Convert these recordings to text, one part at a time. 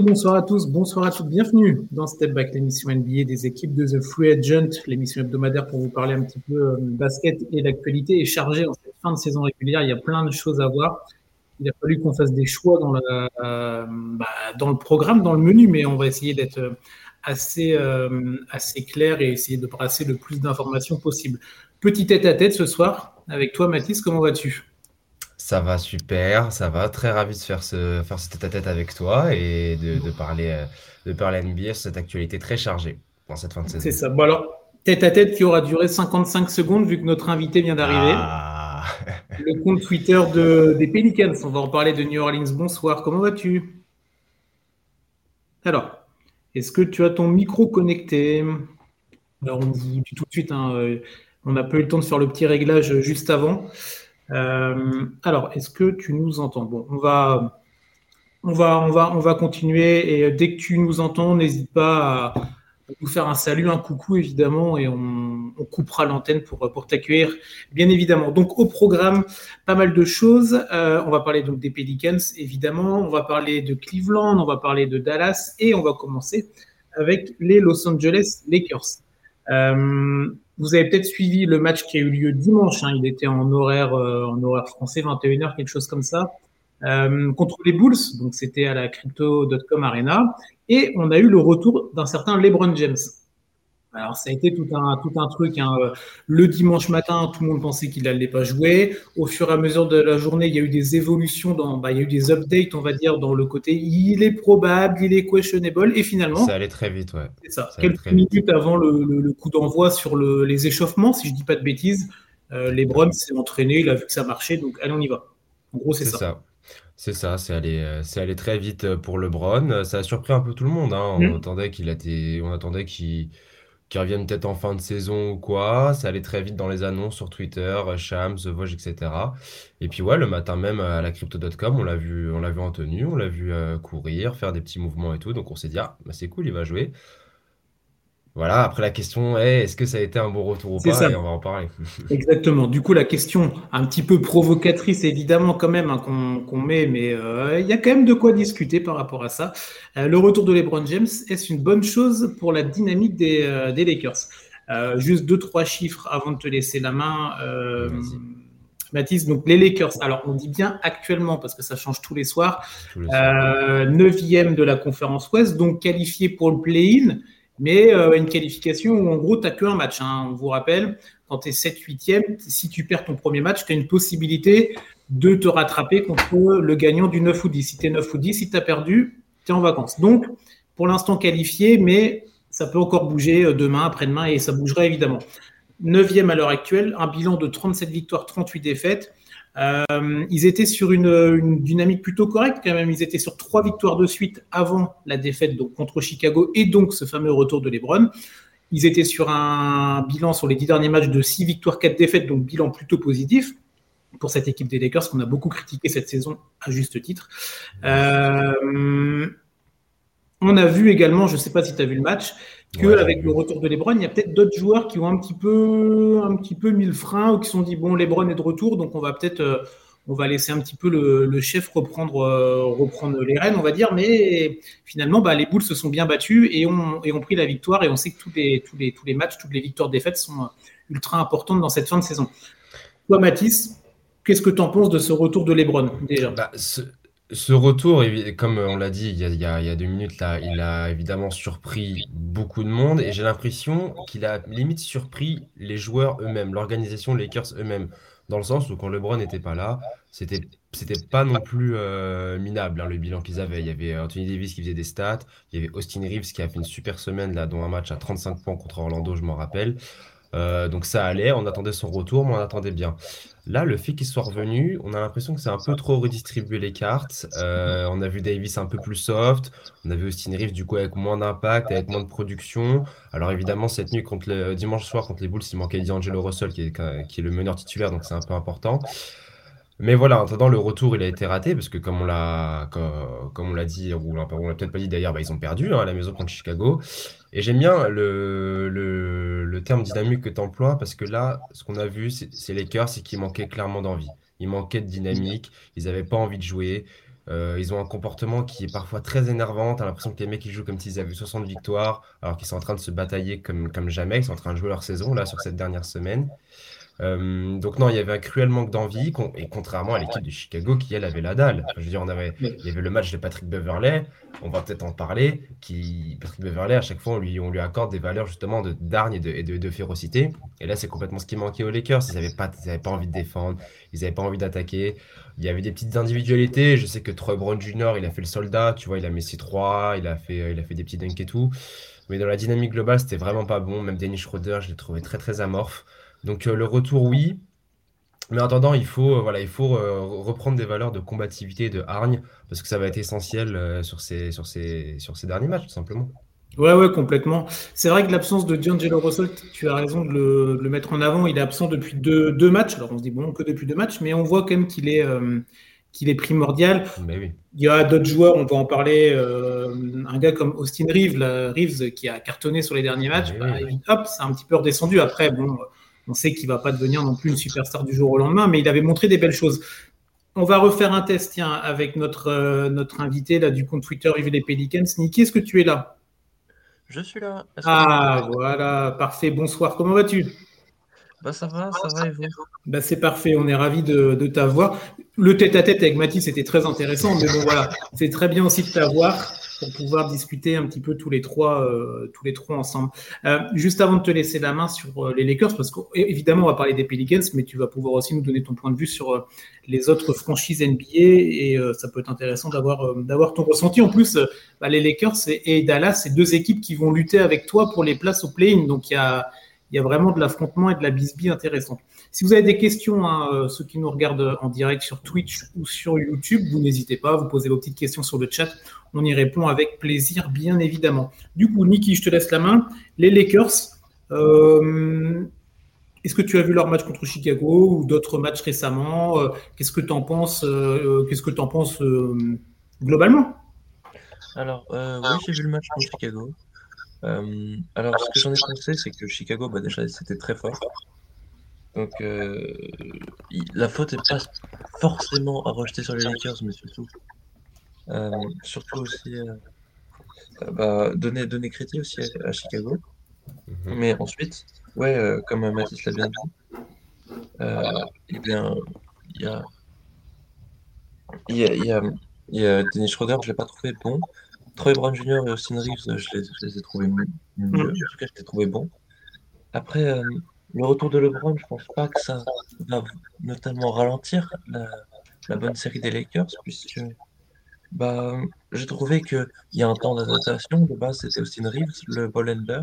Bonsoir à tous, bonsoir à toutes, bienvenue dans Step Back, l'émission NBA des équipes de The Free Agent, l'émission hebdomadaire pour vous parler un petit peu euh, basket et l'actualité est chargée en cette fin de saison régulière. Il y a plein de choses à voir. Il a fallu qu'on fasse des choix dans, euh, bah, le programme, dans le menu, mais on va essayer d'être euh, assez, clair et essayer de brasser le plus d'informations possible. Petit tête à tête ce soir avec toi, Mathis, comment vas-tu? Ça va super, ça va. Très ravi de faire ce, faire ce tête-à-tête avec toi et de, parler, euh, de parler NBA sur cette actualité très chargée dans cette fin de saison. C'est ça. Bon alors, tête-à-tête qui aura duré 55 secondes vu que notre invité vient d'arriver. Ah. Le compte Twitter de, des Pelicans. On va en parler de New Orleans. Bonsoir, comment vas-tu? Alors, est-ce que tu as ton micro connecté? Alors, on vous dit tout de suite, hein, euh, on n'a pas eu le temps de faire le petit réglage juste avant. Euh, alors, est-ce que tu nous entends? Bon, on va, on va, on va, on va continuer. Et dès que tu nous entends, n'hésite pas à nous faire un salut, un coucou évidemment, et on, coupera l'antenne pour, pour t'accueillir, bien évidemment. Donc au programme, pas mal de choses. Euh, on va parler donc des Pelicans, évidemment. On va parler de Cleveland, on va parler de Dallas, et on va commencer avec les Los Angeles Lakers. Euh, vous avez peut-être suivi le match qui a eu lieu dimanche. Hein, il était en horaire, euh, en horaire français, 21h, quelque chose comme ça, euh, contre les Bulls. Donc c'était à la crypto.com arena. Et on a eu le retour d'un certain LeBron James. Alors ça a été tout un, tout un truc. Hein. Le dimanche matin, tout le monde pensait qu'il n'allait pas jouer. Au fur et à mesure de la journée, il y a eu des évolutions, dans, bah, il y a eu des updates, on va dire, dans le côté il est probable, il est questionable. Et finalement... Ça allait très vite, ouais. C'est ça. Quelques minutes avant le, le, coup d'envoi sur le, les échauffements, si je dis pas de bêtises, euh, Lebron s'est entraîné, il a vu que ça marchait, donc allez, on y va. En gros, c'est ça. C'est ça, c'est allé, euh, c'est allé très vite pour LeBron. Ça a surpris un peu tout le monde. Hein. On mmh. attendait qu'il on attendait qu'il qui reviennent peut-être en fin de saison ou quoi. Ça allait très vite dans les annonces sur Twitter, Shams, The etc. Et puis ouais, le matin même à la crypto.com, on l'a vu, on l'a vu en tenue, on l'a vu euh, courir, faire des petits mouvements et tout. Donc on s'est dit, ah, bah, c'est cool, il va jouer. Voilà, après la question est, est-ce que ça a été un bon retour ou pas Et on va en parler. Exactement. Du coup, la question un petit peu provocatrice, évidemment, quand même, hein, qu'on met, mais euh, il y a quand même de quoi discuter par rapport à ça. Euh, le retour de LeBron James, est-ce une bonne chose pour la dynamique des, euh, Lakers? Juste deux, trois chiffres avant de te laisser la main. Mathis, donc les Lakers, alors on dit bien actuellement parce que ça change tous les soirs, neuvième de la conférence Ouest, donc qualifié pour le play-in mais euh, une qualification où en gros, tu n'as qu'un match. Hein. On vous rappelle, quand tu es 7-8e, si tu perds ton premier match, tu as une possibilité de te rattraper contre le gagnant du 9 ou 10. Si tu es 9 ou 10, si tu as perdu, tu es en vacances. Donc, pour l'instant qualifié, mais ça peut encore bouger euh, demain, après-demain, et ça bougera évidemment. 9e à l'heure actuelle, un bilan de 37 victoires, 38 défaites. Euh, ils étaient sur une, dynamique plutôt correcte quand même. Ils étaient sur trois victoires de suite avant la défaite donc, contre Chicago et donc ce fameux retour de LeBron. Ils étaient sur un bilan sur les dix derniers matchs de six victoires, quatre défaites, donc bilan plutôt positif pour cette équipe des Lakers qu'on a beaucoup critiqué cette saison à juste titre. Euh, on a vu également, je ne sais pas si tu as vu le match, qu'avec le retour de Lebron, il y a peut-être d'autres joueurs qui ont un petit peu, un petit peu mis le frein ou qui se sont dit bon, Lebron est de retour, donc on va peut-être, euh, on va laisser un petit peu le, chef reprendre, euh, reprendre les rênes, on va dire. Mais finalement, bah, les Bulls se sont bien battus et ont, et ont pris la victoire. Et on sait que tous les, tous les, tous les matchs, toutes les victoires défaites sont euh, ultra importantes dans cette fin de saison. Toi, Mathis, qu'est-ce que tu en penses de ce retour de Lebron déjà? Bah, ce retour, comme on l'a dit il y a, deux minutes, il a évidemment surpris beaucoup de monde et j'ai l'impression qu'il a limite surpris les joueurs eux-mêmes, l'organisation Lakers eux-mêmes, dans le sens où quand LeBron n'était pas là, c'était c'était pas non plus euh, minable hein, le bilan qu'ils avaient. Il y avait Anthony Davis qui faisait des stats, il y avait Austin Reeves qui a fait une super semaine là, dont un match à 35 points contre Orlando, je m'en rappelle. Euh, donc ça allait, on attendait son retour, mais on attendait bien. Là, le fait qu'il soit revenu, on a l'impression que c'est un peu trop redistribué les cartes. Euh, on a vu Davis un peu plus soft, on a vu Austin Reeves du coup avec moins d'impact, avec moins de production. Alors évidemment, cette nuit contre le dimanche soir contre les Bulls, il manquait D'Angelo Russell qui est, qui est le meneur titulaire, donc c'est un peu important. Mais voilà, en attendant, le retour, il a été raté parce que comme on l'a comme, on l'a dit, ou on l'a peut-être pas dit d'ailleurs, bah, ils ont perdu hein, à la maison contre Chicago. Et j'aime bien le, terme dynamique que tu emploies parce que là, ce qu'on a vu, c'est les cœurs, c'est qu'ils manquaient clairement d'envie. Ils manquaient de dynamique, ils n'avaient pas envie de jouer. Euh, ils ont un comportement qui est parfois très énervant. Tu as l'impression que les mecs ils jouent comme s'ils avaient 60 victoires, alors qu'ils sont en train de se batailler comme, comme jamais. Ils sont en train de jouer leur saison là sur cette dernière semaine. Euh, donc non, il y avait un cruel manque d'envie, et contrairement à l'équipe de Chicago qui, elle, avait la dalle. je veux dire, on avait, il y avait le match de Patrick Beverley, on va peut-être en parler, qui, Patrick Beverley, à chaque fois, on lui, on lui accorde des valeurs justement de d'argne et, de, et de, férocité. Et là, c'est complètement ce qui manquait aux Lakers. Ils n'avaient pas, ils pas envie de défendre, ils n'avaient pas envie d'attaquer. Il y avait des petites individualités. Je sais que Troy Brown Jr., il a fait le soldat, tu vois, il a mis ses 3 il a fait, il a fait des petits dunks et tout. Mais dans la dynamique globale, c'était vraiment pas bon. Même Dennis Schroeder, je l'ai trouvé très très amorphe. Donc euh, le retour, oui. Mais en attendant, il faut, euh, voilà, il faut euh, reprendre des valeurs de combativité et de hargne, parce que ça va être essentiel sur, ces, sur, ces, sur ces derniers matchs, tout simplement. Ouais, ouais, complètement. C'est vrai que l'absence de D'Angelo Russell, tu as raison de le, mettre en avant. Il est absent depuis deux, deux, matchs. Alors on se dit, bon, que depuis deux matchs, mais on voit quand même qu'il est, qu'il est primordial. oui. Il y a d'autres joueurs, on va en parler. un gars comme Austin Reeves, Reeves, qui a cartonné sur les derniers matchs, bah, hop, c'est un petit peu redescendu. Après, bon on sait qu'il va pas devenir non plus une superstar du jour au lendemain, mais il avait montré des belles choses. On va refaire un test, tiens, avec notre, euh, notre invité là, du compte Twitter Yves les Pelicans. Niki, est-ce que tu es là? Je suis là. Ah, voilà, parfait. Bonsoir, comment vas-tu? Bah, ça va, ça va et vous? Bah, C'est parfait, on est ravis de, de t'avoir. Le tête-à-tête avec Mathis était très intéressant, mais bon voilà, c'est très bien aussi de t'avoir pour pouvoir discuter un petit peu tous les trois, euh, tous les trois ensemble. Euh, juste avant de te laisser la main sur euh, les Lakers, parce qu'évidemment on va parler des Pelicans, mais tu vas pouvoir aussi nous donner ton point de vue sur les autres franchises NBA et ça peut être intéressant d'avoir d'avoir ton ressenti. En plus, bah, les Lakers et, Dallas, c'est deux équipes qui vont lutter avec toi pour les places au play-in, donc il y a il y a vraiment de l'affrontement et de la bisbille intéressante. Si vous avez des questions, hein, euh, ceux qui nous regardent en direct sur Twitch ou sur YouTube, vous n'hésitez pas, vous posez vos petites questions sur le chat. On y répond avec plaisir, bien évidemment. Du coup, Niki, je te laisse la main. Les Lakers, euh, est-ce que tu as vu leur match contre Chicago ou d'autres matchs récemment euh, Qu'est-ce que tu en penses Qu'est-ce que en penses globalement? Alors, oui, j'ai vu le match contre Chicago. Euh, alors, ce que j'en ai pensé, c'est que Chicago, bah, déjà, c'était très fort. Donc, euh, la faute n'est pas forcément à rejeter sur les Lakers, mais surtout, euh, surtout aussi bah, donner, donner crédit aussi à, Chicago. Mhm. Mais ensuite, ouais, comme Mathis l'a bien dit, eh bien, il y a, il y a, il y a, il y a Dennis Schroeder, je l'ai pas trouvé bon. Troy Brown Jr. et Austin Reeves, je les, ai trouvés mieux. Mm. En tout cas, je les ai trouvés bons. Après, euh, le retour de LeBron, je pense pas que ça va notamment ralentir la, bonne série des Lakers, puisque bah, j'ai trouvé qu'il y a un temps d'adaptation. De base, c'était Austin Reeves, le ball handler.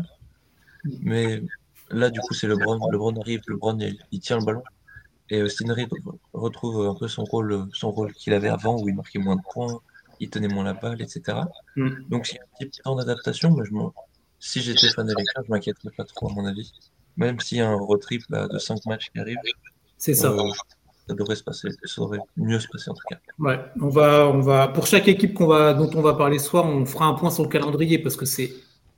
Mais là, du coup, c'est LeBron. LeBron arrive, LeBron, il, il tient le ballon. Et Austin Reeves retrouve un peu son rôle, son rôle qu'il avait avant, où il marquait moins de points, il tenait moins la balle, etc. Mm. Donc, s'il y a un petit temps d'adaptation, je si j'étais fan des Lakers, je m'inquiéterais pas trop, à mon avis. Même s'il y a un road trip de 5 matchs qui arrive, c'est ça. Euh, ça devrait se passer, ça devrait mieux se passer en tout cas. Ouais, on va, on va, pour chaque équipe qu'on va, dont on va parler ce soir, on fera un point sur le calendrier parce que c'est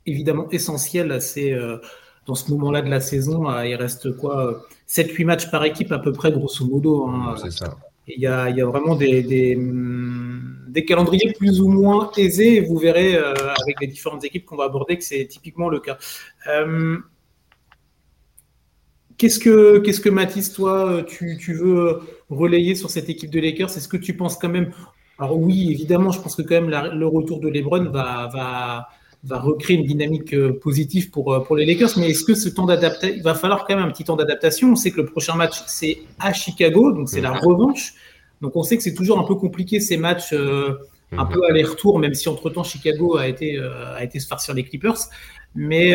évidemment essentiel. C'est euh, dans ce moment-là de la saison, il reste quoi 7-8 matchs par équipe à peu près, grosso modo. Hein. c'est ça. Il y, a, il y a, vraiment des, des, des, calendriers plus ou moins aisés et vous verrez euh, avec les différentes équipes qu'on va aborder que c'est typiquement le cas. Euh, qu'est-ce que, qu'est-ce que Mathis, toi, tu, tu, veux relayer sur cette équipe de Lakers? Est-ce que tu penses quand même. Alors, oui, évidemment, je pense que quand même le retour de LeBron va, va, va recréer une dynamique euh, positive pour, pour les Lakers. Mais est-ce que ce temps d'adaptation, il va falloir quand même un petit temps d'adaptation? On sait que le prochain match, c'est à Chicago, donc c'est la mhm. revanche. Donc on sait que c'est toujours un peu compliqué ces matchs euh, un mhm. peu aller-retour, même si entre-temps Chicago a été, a été se farcir les Clippers. Mais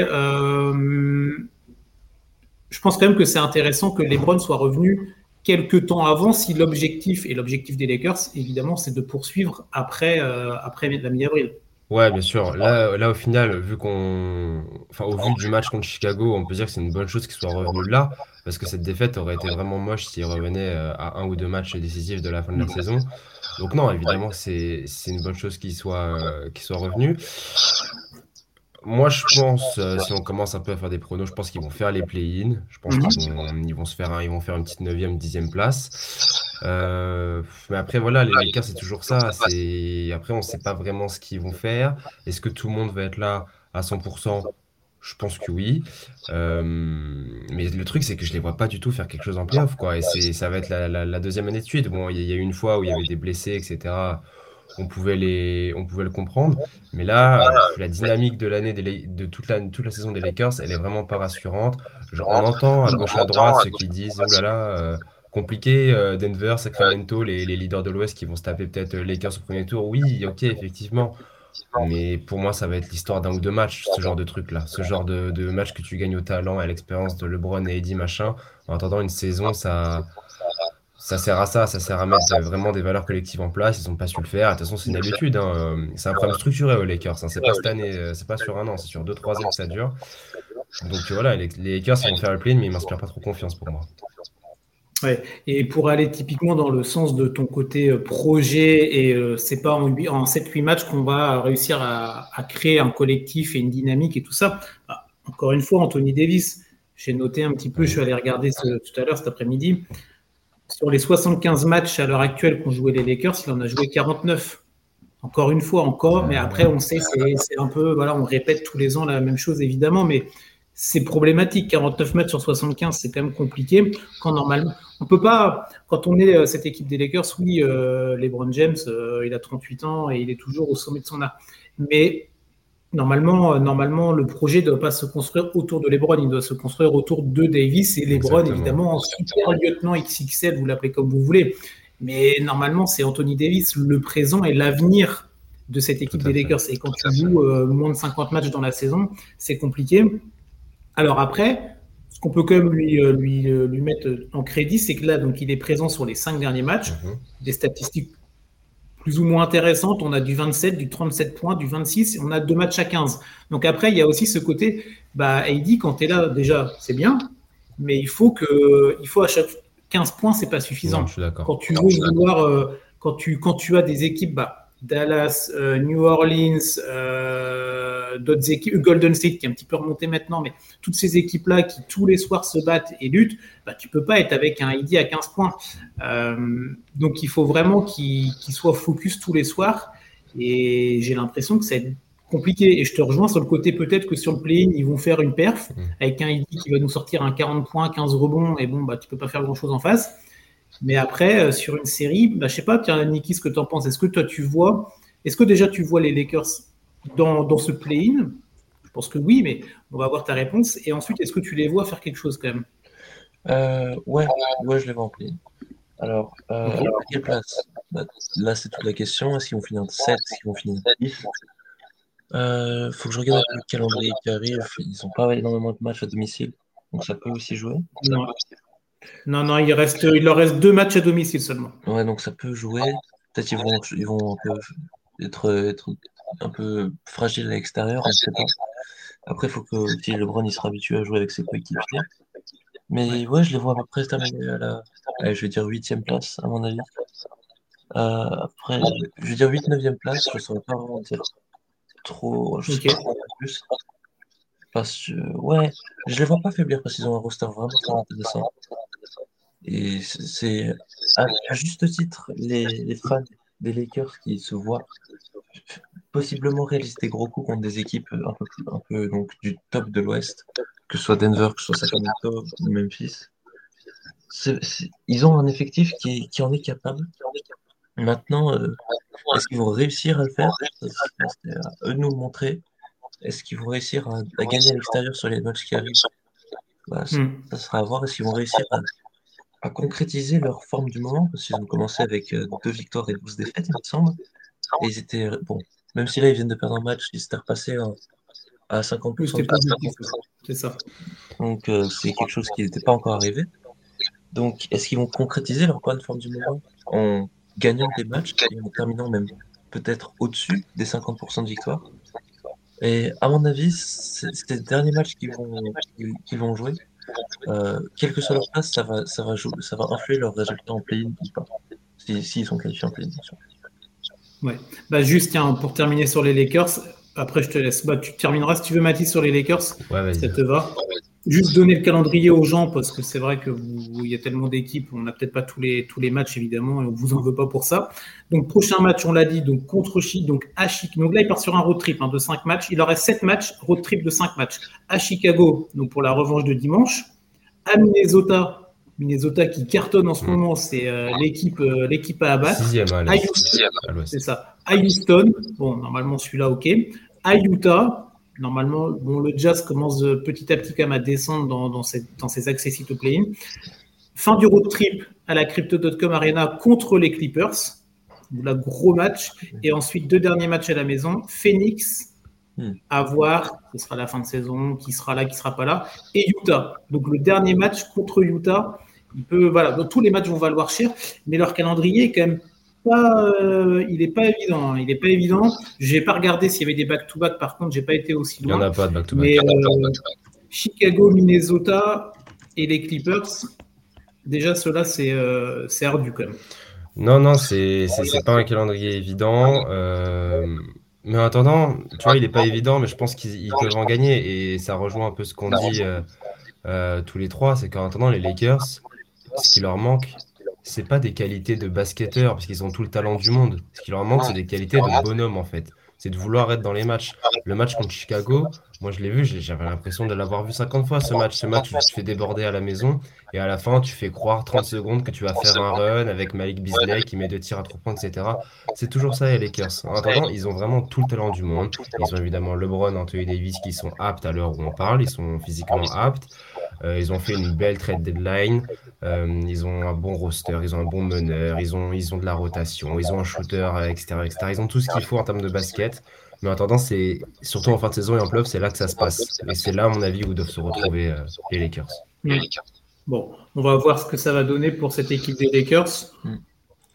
je pense quand même que c'est intéressant que LeBron soit revenu quelques temps avant si l'objectif, et l'objectif des Lakers, évidemment, c'est de poursuivre après, après la mi-avril. Ouais, bien sûr. Là, là, au final, vu qu'on, enfin, au vu du match contre Chicago, on peut dire que c'est une bonne chose qu'il soit revenu là, parce que cette défaite aurait été vraiment moche s'il revenait euh, à un ou deux matchs décisifs de la fin de la saison. Donc non, évidemment, c'est une bonne chose qu'il soit euh, qu'il soit revenu. Moi, je pense, euh, si on commence un peu à faire des pronos, je pense qu'ils vont faire les play-in. Je pense qu'ils vont, ils vont se faire ils vont faire une petite neuvième, dixième place. Euh, mais après, voilà, les Lakers, c'est toujours ça. Après, on ne sait pas vraiment ce qu'ils vont faire. Est-ce que tout le monde va être là à 100%? Je pense que oui. Euh, mais le truc, c'est que je les vois pas du tout faire quelque chose en playoff, quoi. Et ça va être la, deuxième année de suite. Bon, il y, a eu une fois où il y avait des blessés, etc. On pouvait les, on pouvait le comprendre. Mais là, euh, la dynamique de l'année de toute la, toute la saison des Lakers, elle est vraiment pas rassurante. Genre, on entend à gauche à droite ceux qui disent, oh là là, euh, compliqué, Denver, Sacramento, les, leaders de l'Ouest qui vont se taper peut-être Lakers au premier tour. Oui, ok, effectivement. Mais pour moi, ça va être l'histoire d'un ou deux matchs, ce genre de truc-là. Ce genre de, de match que tu gagnes au talent, à l'expérience de LeBron et Eddie, machin. En attendant, une saison, ça, ça sert à ça. Ça sert à mettre vraiment des valeurs collectives en place. Ils n'ont pas su le faire. De toute façon, c'est une habitude. hein. C'est un problème structuré aux Lakers. hein. C'est pas cette année, c'est pas sur un an, c'est sur deux, trois ans que ça dure. Donc voilà, les, les Lakers, ils vont faire le play, mais ils m'inspirent pas trop confiance pour moi. Ouais. Et pour aller typiquement dans le sens de ton côté euh, projet, et euh, c'est pas en, en 7-8 matchs qu'on va réussir à, créer un collectif et une dynamique et tout ça. Ah, encore une fois, Anthony Davis, j'ai noté un petit peu, je suis allé regarder tout à l'heure cet après-midi. Sur les 75 matchs à l'heure actuelle qu'ont joué les Lakers, il en a joué 49. Encore une fois, encore, mais après, on sait, c'est un peu, voilà, on répète tous les ans la même chose, évidemment, mais c'est problématique. 49 matchs sur 75, c'est quand même compliqué. Quand normalement, on peut pas, quand on est euh, cette équipe des Lakers, oui, euh, LeBron James, euh, il a 38 ans et il est toujours au sommet de son art. Mais normalement, normalement, le projet ne doit pas se construire autour de LeBron, il doit se construire autour de Davis et LeBron, Exactement. évidemment, en super lieutenant XXL, vous l'appelez comme vous voulez. Mais normalement, c'est Anthony Davis, le présent et l'avenir de cette équipe Tout des fait. Lakers. Et quand tu joues euh, moins de 50 matchs dans la saison, c'est compliqué. Alors après, ce qu'on peut quand même lui, euh, lui, euh, lui mettre en crédit, c'est que là, donc, il est présent sur les cinq derniers matchs. Mhm. Des statistiques plus ou moins intéressantes. On a du 27, du 37 points, du 26, et on a deux matchs à 15. Donc après, il y a aussi ce côté, bah, Heidi, quand tu es là, déjà, c'est bien, mais il faut que, il faut à chaque 15 points, c'est pas suffisant. Non, je suis d'accord. Quand tu veux vouloir, euh, quand tu, quand tu as des équipes, bah, Dallas, euh, New Orleans, euh, d'autres équipes, Golden State qui est un petit peu remonté maintenant, mais toutes ces équipes-là qui tous les soirs se battent et luttent, bah, tu peux pas être avec un ID à 15 points. Euh, donc il faut vraiment qu'il qu'il soit focus tous les soirs. Et j'ai l'impression que c'est compliqué. Et je te rejoins sur le côté peut-être que sur le play-in, ils vont faire une perf Mm. avec un ID qui va nous sortir un 40 points, 15 rebonds, et bon, bah, tu peux pas faire grand-chose en face. Mais après, euh, sur une série, bah, je sais pas, tiens, Niki, ce que tu en penses. Est-ce que toi, tu vois, est-ce que déjà tu vois les Lakers dans, dans ce play-in? Je pense que oui, mais on va voir ta réponse. Et ensuite, est-ce que tu les vois faire quelque chose quand même? Euh, ouais, ouais, je les vois en play. Alors, euh, à quelle place? Bah, là, c'est toute la question. Est-ce qu'ils vont finir 7? Est-ce qu'ils vont finir 10? Euh, faut que je regarde le calendrier qui arrive. Ils n'ont pas énormément de matchs à domicile, donc ça peut aussi jouer. Non. Non, non, il, reste, il leur reste deux matchs à domicile seulement. Ouais, donc ça peut jouer. Peut-être ils vont, ils vont un peu être, être un peu fragiles à l'extérieur, on ne sait pas. Après, il faut que si LeBron il sera habitué à jouer avec ses coéquipiers. Mais ouais, je les vois à peu près terminer à la, allez, je vais dire huitième place, à mon avis. Euh, après, je vais dire 8 9 place, je ne saurais pas vraiment dire trop, je sais Ok. pas plus. Parce que, ouais, je les vois pas faiblir parce qu'ils ont un roster vraiment très intéressant. Et c'est- à, juste titre les, fans des Lakers qui se voient possiblement réaliser des gros coups contre des équipes un peu, donc, du top de l'Ouest, que ce soit Denver, que ce soit Sacramento ou Memphis. Ils ont un effectif qui, en est capable. Maintenant, euh, est-ce qu'ils vont réussir à le faire? C'est à eux de nous le montrer. Est-ce qu'ils vont réussir à, à gagner à l'extérieur sur les matchs qui arrivent? Bah, ça, Hmm. ça sera à voir. Est-ce qu'ils vont réussir à, à concrétiser leur forme du moment? Parce qu'ils ont commencé avec euh, deux victoires et 12 défaites, il me semble. Et ils étaient, bon, même si là ils viennent de perdre un match, ils s'étaient repassés à, à Oui, 50% c'était de pas victoire. positif, c'est ça. Donc euh, c'est quelque chose qui n'était pas encore arrivé. Donc est-ce qu'ils vont concrétiser leur bonne forme du moment en gagnant des matchs et en terminant même peut-être au-dessus des 50% de victoire? Et à mon avis, les derniers matchs qu'ils vont, jouer. Euh, quelle que soit leur place, ça va, ça va jouer, ça va influer leurs résultats en play-in ou pas. Si, s'ils sont qualifiés en play-in, bien sûr. Ouais. Bah, juste, tiens, pour terminer sur les Lakers, après je te laisse. Bah, tu termineras si tu veux, Mathis, sur les Lakers. Ouais, Ça te va juste donner le calendrier aux gens parce que c'est vrai que il y a tellement d'équipes, on n'a peut-être pas tous les, tous les matchs évidemment et on vous en veut pas pour ça. Donc prochain match, on l'a dit, donc contre Chicago, donc à Chicago. Donc là, il part sur un road trip hein, de 5 matchs. Il aurait 7 matchs, road trip de 5 matchs. À Chicago, donc pour la revanche de dimanche. À Minnesota, Minnesota qui cartonne en ce mm. moment, c'est euh, l'équipe euh, l'équipe à abattre. À, Houston, c'est ça. À Houston, bon, normalement celui-là, ok. À Utah, normalement, bon, le Jazz commence petit à petit quand même à descendre dans, dans, dans ses accès au play-in. Fin du road trip à la Crypto.com Arena contre les Clippers. La gros match. Et ensuite, deux derniers matchs à la maison. Phoenix, Hmm. à voir, ce sera la fin de saison, qui sera là, qui sera pas là, et Utah. Donc le dernier match contre Utah, il peut, voilà, tous les matchs vont valoir cher, mais leur calendrier est quand même pas, euh, il n'est pas évident. Hein. il n'est pas évident. J'ai pas regardé s'il y avait des back-to-back. Par contre, j'ai pas été aussi loin. Il n'y en a pas de back-to-back. Mais euh, Chicago, Minnesota et les Clippers, déjà cela c'est euh, ardu quand même. Non, non, c'est pas un calendrier évident. Mais en attendant, tu vois, il n'est pas évident, mais je pense qu'ils peuvent en gagner. Et ça rejoint un peu ce qu'on dit euh, euh, tous les trois, c'est qu'en attendant, les Lakers, ce qui leur manque, c'est pas des qualités de basketteurs, parce qu'ils ont tout le talent du monde. Ce qui leur manque, c'est des qualités de bonhomme, en fait c'est de vouloir être dans les matchs. Le match contre Chicago, moi je l'ai vu, j'avais l'impression de l'avoir vu 50 fois ce match. Ce match où tu te fais déborder à la maison et à la fin tu fais croire 30 secondes que tu vas faire un run avec Malik Beasley qui met deux tirs à trois points, etc. C'est toujours ça les Lakers. En attendant, ils ont vraiment tout le talent du monde. Ils ont évidemment LeBron, Anthony Davis qui sont aptes à l'heure où on parle, ils sont physiquement aptes. Euh, ils ont fait une belle trade deadline. Euh, ils ont un bon roster, ils ont un bon meneur, ils ont, ils ont de la rotation, ils ont un shooter, etc., etc. Ils ont tout ce qu'il faut en termes de basket. Mais en attendant, c'est surtout en fin de saison et en playoff, c'est là que ça se passe. Et c'est là, à mon avis, où doivent se retrouver euh, les Lakers. Bon, on va voir ce que ça va donner pour cette équipe des Lakers. Mm.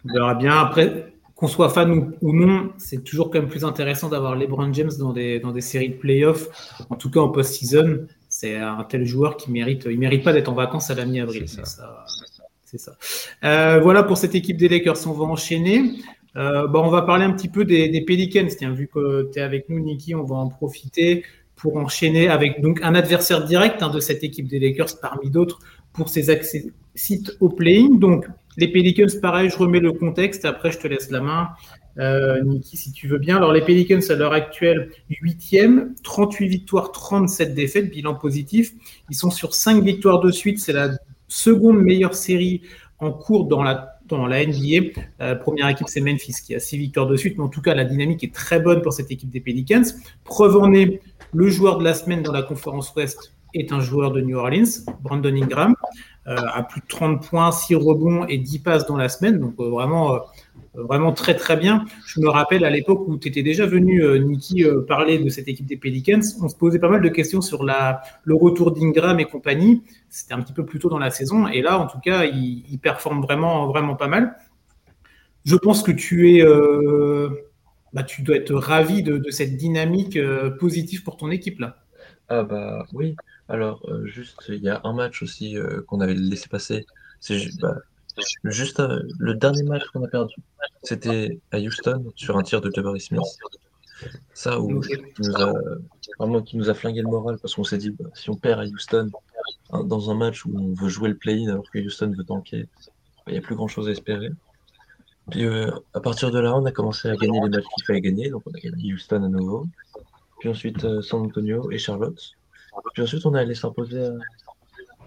On verra bien. Après, qu'on soit fan ou, non, c'est toujours quand même plus intéressant d'avoir LeBron James dans des, dans des séries de playoffs, en tout cas en post-season c'est un tel joueur qui mérite, il mérite pas d'être en vacances à la mi-avril. C'est ça. Euh, voilà pour cette équipe des Lakers. On va enchaîner. Euh, on va parler un petit peu des, des Pelicans. Tiens, vu que tu es avec nous, Niki, on va en profiter pour enchaîner avec donc un adversaire direct hein, de cette équipe des Lakers parmi d'autres pour ses accès sites au playing. Donc, les Pelicans, pareil, je remets le contexte. Après, je te laisse la main. Euh, Niki, si tu veux bien. Alors, les Pelicans, à l'heure actuelle, 8e, 38 victoires, 37 défaites, bilan positif. Ils sont sur 5 victoires de suite. C'est la seconde meilleure série en cours dans la, dans la NBA. La première équipe, c'est Memphis qui a 6 victoires de suite. Mais en tout cas, la dynamique est très bonne pour cette équipe des Pelicans. Preuve en est, le joueur de la semaine dans la conférence Ouest est un joueur de New Orleans, Brandon Ingram, euh, à plus de 30 points, 6 rebonds et 10 passes dans la semaine. Donc, euh, vraiment vraiment très très bien. Je me rappelle à l'époque où tu étais déjà venu, euh, Niki, euh, parler de cette équipe des Pelicans, on se posait pas mal de questions sur le retour d'Ingram et compagnie. C'était un petit peu plus tôt dans la saison. Et là, en tout cas, il, il performe vraiment, vraiment pas mal. Je pense que tu es, euh, bah, tu dois être ravi de, de cette dynamique positive pour ton équipe là. Ah bah oui. Alors juste, il y a un match aussi qu'on avait laissé passer. C'est bah, Juste euh, le dernier match qu'on a perdu, c'était à Houston sur un tir de Jabari Smith. Ça où qui nous a vraiment qui nous a flingué le moral parce qu'on s'est dit bah, si on perd à Houston hein, dans un match où on veut jouer le play-in alors que Houston veut tanker, il n'y a plus grand chose à espérer. Puis euh, à partir de là, on a commencé à gagner les matchs qu'il fallait gagner, donc on a gagné Houston à nouveau. Puis ensuite euh, San Antonio et Charlotte. Puis ensuite on est allé s'imposer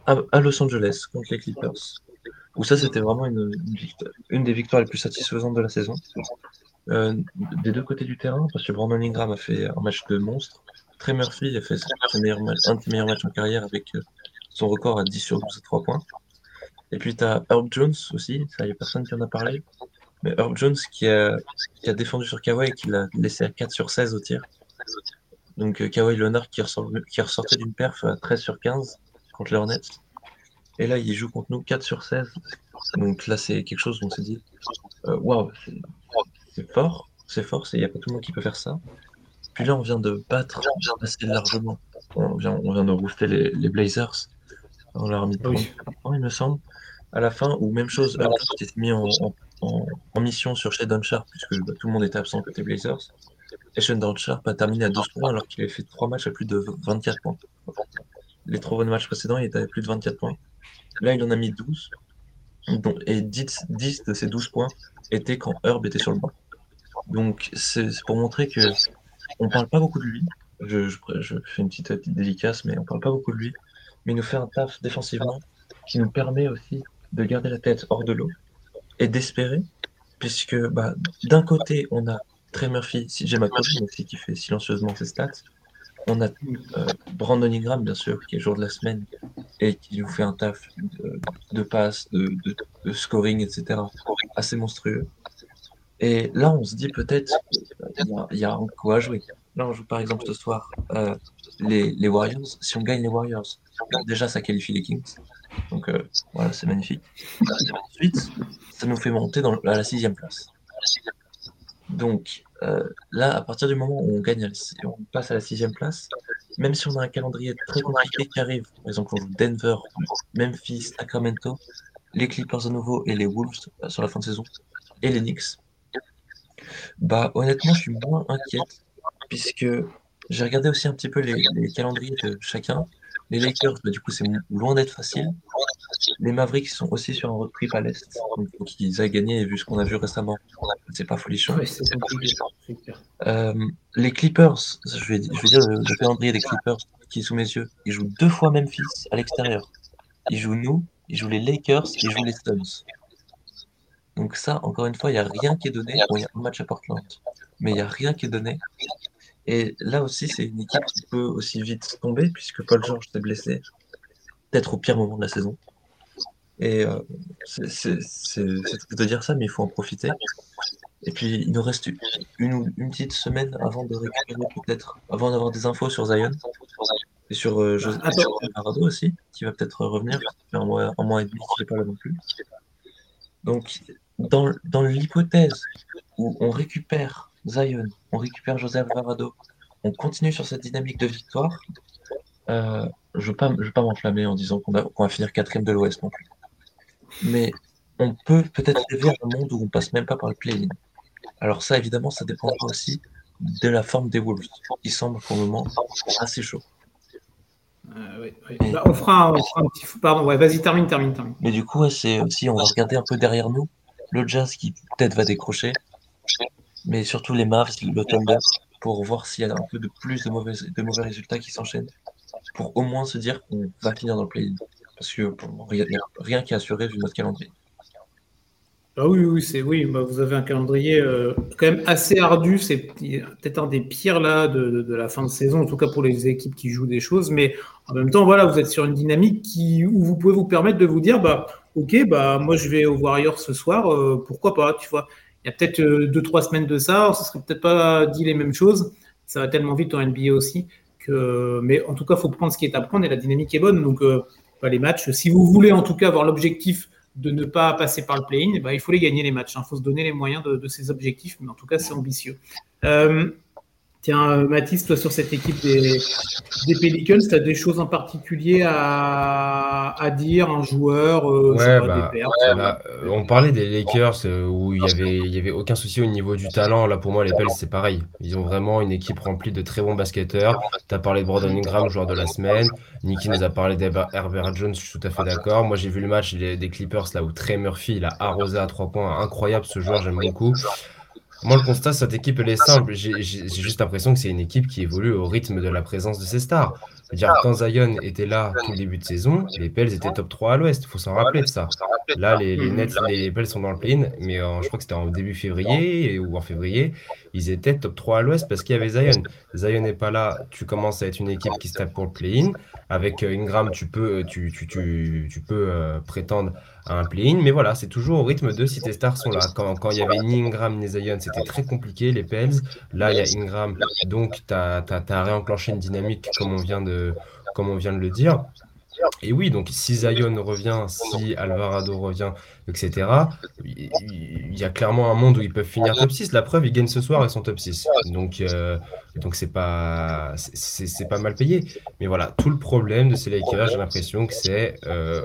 à Los Angeles contre les Clippers où ça c'était vraiment une, une, des victoires les plus satisfaisantes de la saison. Euh, des deux côtés du terrain, parce que Brandon Ingram a fait un match de monstre. Trey Murphy a fait son meilleur match, un de ses meilleurs matchs en carrière avec euh, son record à 10 sur 12 à 3 points. Et puis tu as Herb Jones aussi, ça y a personne qui en a parlé. Mais Herb Jones qui a, qui a défendu sur Kawhi et qui l'a laissé à 4 sur 16 au tir. Donc euh, Kawhi Leonard qui, ressort, qui ressortait d'une perf à 13 sur 15 contre les Hornets. Et là, il joue contre nous 4 sur 16. Donc là, c'est quelque chose dont on s'est dit euh, waouh, c'est fort, c'est fort, il n'y a pas tout le monde qui peut faire ça. Puis là, on vient de battre assez largement. On vient, on vient de rooster les, Blazers. On leur a mis 30 points, il me semble. À la fin, ou même chose, Herbert qui s'est mis en, mission sur Shadon Sharp, puisque bah, tout le monde était absent côté Blazers. Et Shadon Sharp a terminé à 12 points alors qu'il avait fait 3 matchs à plus de 24 points. les trois matchs précédents, il était à plus de 24 points. Là, il en a mis 12. et 10, 10 de ces 12 points étaient quand Herb était sur le banc. Donc, c'est pour montrer que on parle pas beaucoup de lui. Je, fais une petite, petite, dédicace, mais on parle pas beaucoup de lui. Mais il nous fait un taf défensivement qui nous permet aussi de garder la tête hors de l'eau et d'espérer, puisque bah, d'un côté, on a Trey Murphy, CJ McCollum aussi qui fait silencieusement ses stats. On a euh, Brandon Ingram, bien sûr, qui est jour de la semaine et qui nous fait un taf de, passes, de, scoring, etc. assez monstrueux. Et là, on se dit peut-être il y, a quoi à jouer. Là, on joue par exemple ce soir euh, les, Warriors. Si on gagne les Warriors, déjà ça qualifie les Kings. Donc euh, voilà, c'est magnifique. Ensuite, ça nous fait monter à la sixième place. Donc euh, là, à partir du moment où on gagne, on passe à la sixième place, même si on a un calendrier très compliqué qui arrive, par exemple on joue Denver, Memphis, Sacramento, les Clippers à nouveau et les Wolves euh, sur la fin de saison, et les Knicks, bah honnêtement je suis moins inquiète puisque j'ai regardé aussi un petit peu les calendriers de chacun les Lakers, bah, du coup, c'est loin d'être facile. Les Mavericks sont aussi sur un road trip à l'Est. Donc, il faut qu'ils aient gagné, vu ce qu'on a vu récemment. C'est pas folichon. euh, les Clippers, je vais, je vais dire le, calendrier des Clippers qui est sous mes yeux. Ils jouent deux fois Memphis à l'extérieur. Ils jouent nous, ils jouent les Lakers, ils jouent les Suns. Donc ça, encore une fois, il n'y a rien qui est donné. Bon, il y a un match à Portland, mais il n'y a rien qui est donné. Et là aussi, c'est une équipe qui peut aussi vite tomber, puisque Paul George s'est blessé, peut-être au pire moment de la saison. Et euh, c'est de dire ça, mais il faut en profiter. Et puis, il nous reste une, une petite semaine avant de récupérer, peut-être, avant d'avoir des infos sur Zion. Et sur euh, José aussi, qui va peut-être revenir. Un mois, un mois et demi qu'il n'est pas là non plus. Donc, dans, dans l'hypothèse où on récupère Zion, on récupère Joseph Alvarado, on continue sur cette dynamique de victoire. Euh, je ne veux pas, pas m'enflammer en disant qu'on va finir quatrième de l'Ouest non plus. Mais on peut peut-être rêver à un monde où on passe même pas par le play-in. Alors ça, évidemment, ça dépendra aussi de la forme des Wolves, qui semble pour le moment assez chaud. Euh, bah, on, fera, un petit... Pardon, ouais, vas-y, termine, termine, termine. Mais du coup, c'est aussi, on va regarder un peu derrière nous, le Jazz qui peut-être va décrocher, mais surtout les Mavs, le Thunder, pour voir s'il y a un peu de plus de mauvais, de mauvais résultats qui s'enchaînent, pour au moins se dire qu'on va finir dans le play-in. Parce que rien qui est assuré vu notre calendrier. Ah oui, oui, c'est oui. Bah, vous avez un calendrier euh, quand même assez ardu. C'est peut-être un des pires là de, la fin de saison, en tout cas pour les équipes qui jouent des choses. Mais en même temps, voilà, vous êtes sur une dynamique qui où vous pouvez vous permettre de vous dire, bah, ok, bah moi je vais aux Warriors ce soir, euh, pourquoi pas, tu vois il y a peut-être euh, deux, trois semaines de ça, ça serait peut-être pas dit les mêmes choses. Ça va tellement vite en NBA aussi. Que, mais en tout cas, il faut prendre ce qui est à prendre et la dynamique est bonne. Donc, les matchs, si vous voulez en tout cas avoir l'objectif de ne pas passer par le play-in, bah, il faut les gagner les matchs. Il hein. faut se donner les moyens de, ces objectifs, mais en tout cas, c'est ambitieux. Euh, Tiens, euh, Mathis, toi, sur cette équipe des, des Pelicans, tu as des choses en particulier à, à dire, un joueur euh, ouais, bah, bah, euh, On parlait des Lakers où il n'y avait, y avait aucun souci au niveau du talent. Là, pour moi, les Pels, c'est pareil. Ils ont vraiment une équipe remplie de très bons basketteurs. Tu as parlé de Brandon Ingram, joueur de la semaine. Nicky nous a parlé d'Herbert Jones, je suis tout à fait d'accord. Moi, j'ai vu le match des, des Clippers là où Trey Murphy, il a arrosé à trois points. Incroyable ce joueur, j'aime beaucoup. Moi, le constat, cette équipe, elle est simple. J'ai juste l'impression que c'est une équipe qui évolue au rythme de la présence de ses stars. C'est-à-dire, quand Zion était là tout le début de saison, les Pels étaient top 3 à l'ouest. Il faut s'en rappeler de ça. Là, les, Nets, les Pels sont dans le play-in, mais je crois que c'était en début février ou en février. Ils étaient top 3 à l'ouest parce qu'il y avait Zion. Zion n'est pas là, tu commences à être une équipe qui se tape pour le play-in. Avec euh, Ingram, tu peux, tu, tu, tu, tu peux euh, prétendre un play-in. Mais voilà, c'est toujours au rythme de si tes stars sont là. Quand, quand il y avait ni Ingram ni Zion, c'était très compliqué, les Pels. Là, il y a Ingram, donc tu as, as, réenclenché une dynamique comme on vient de, comme on vient de le dire. Et oui, donc si Zion revient, si Alvarado revient, etc., il y a clairement un monde où ils peuvent finir top 6. La preuve, ils gagnent ce soir, ils sont top 6. Donc, euh, donc c'est pas, c'est pas mal payé. Mais voilà, tout le problème de ces Lakers, j'ai l'impression que c'est. Euh,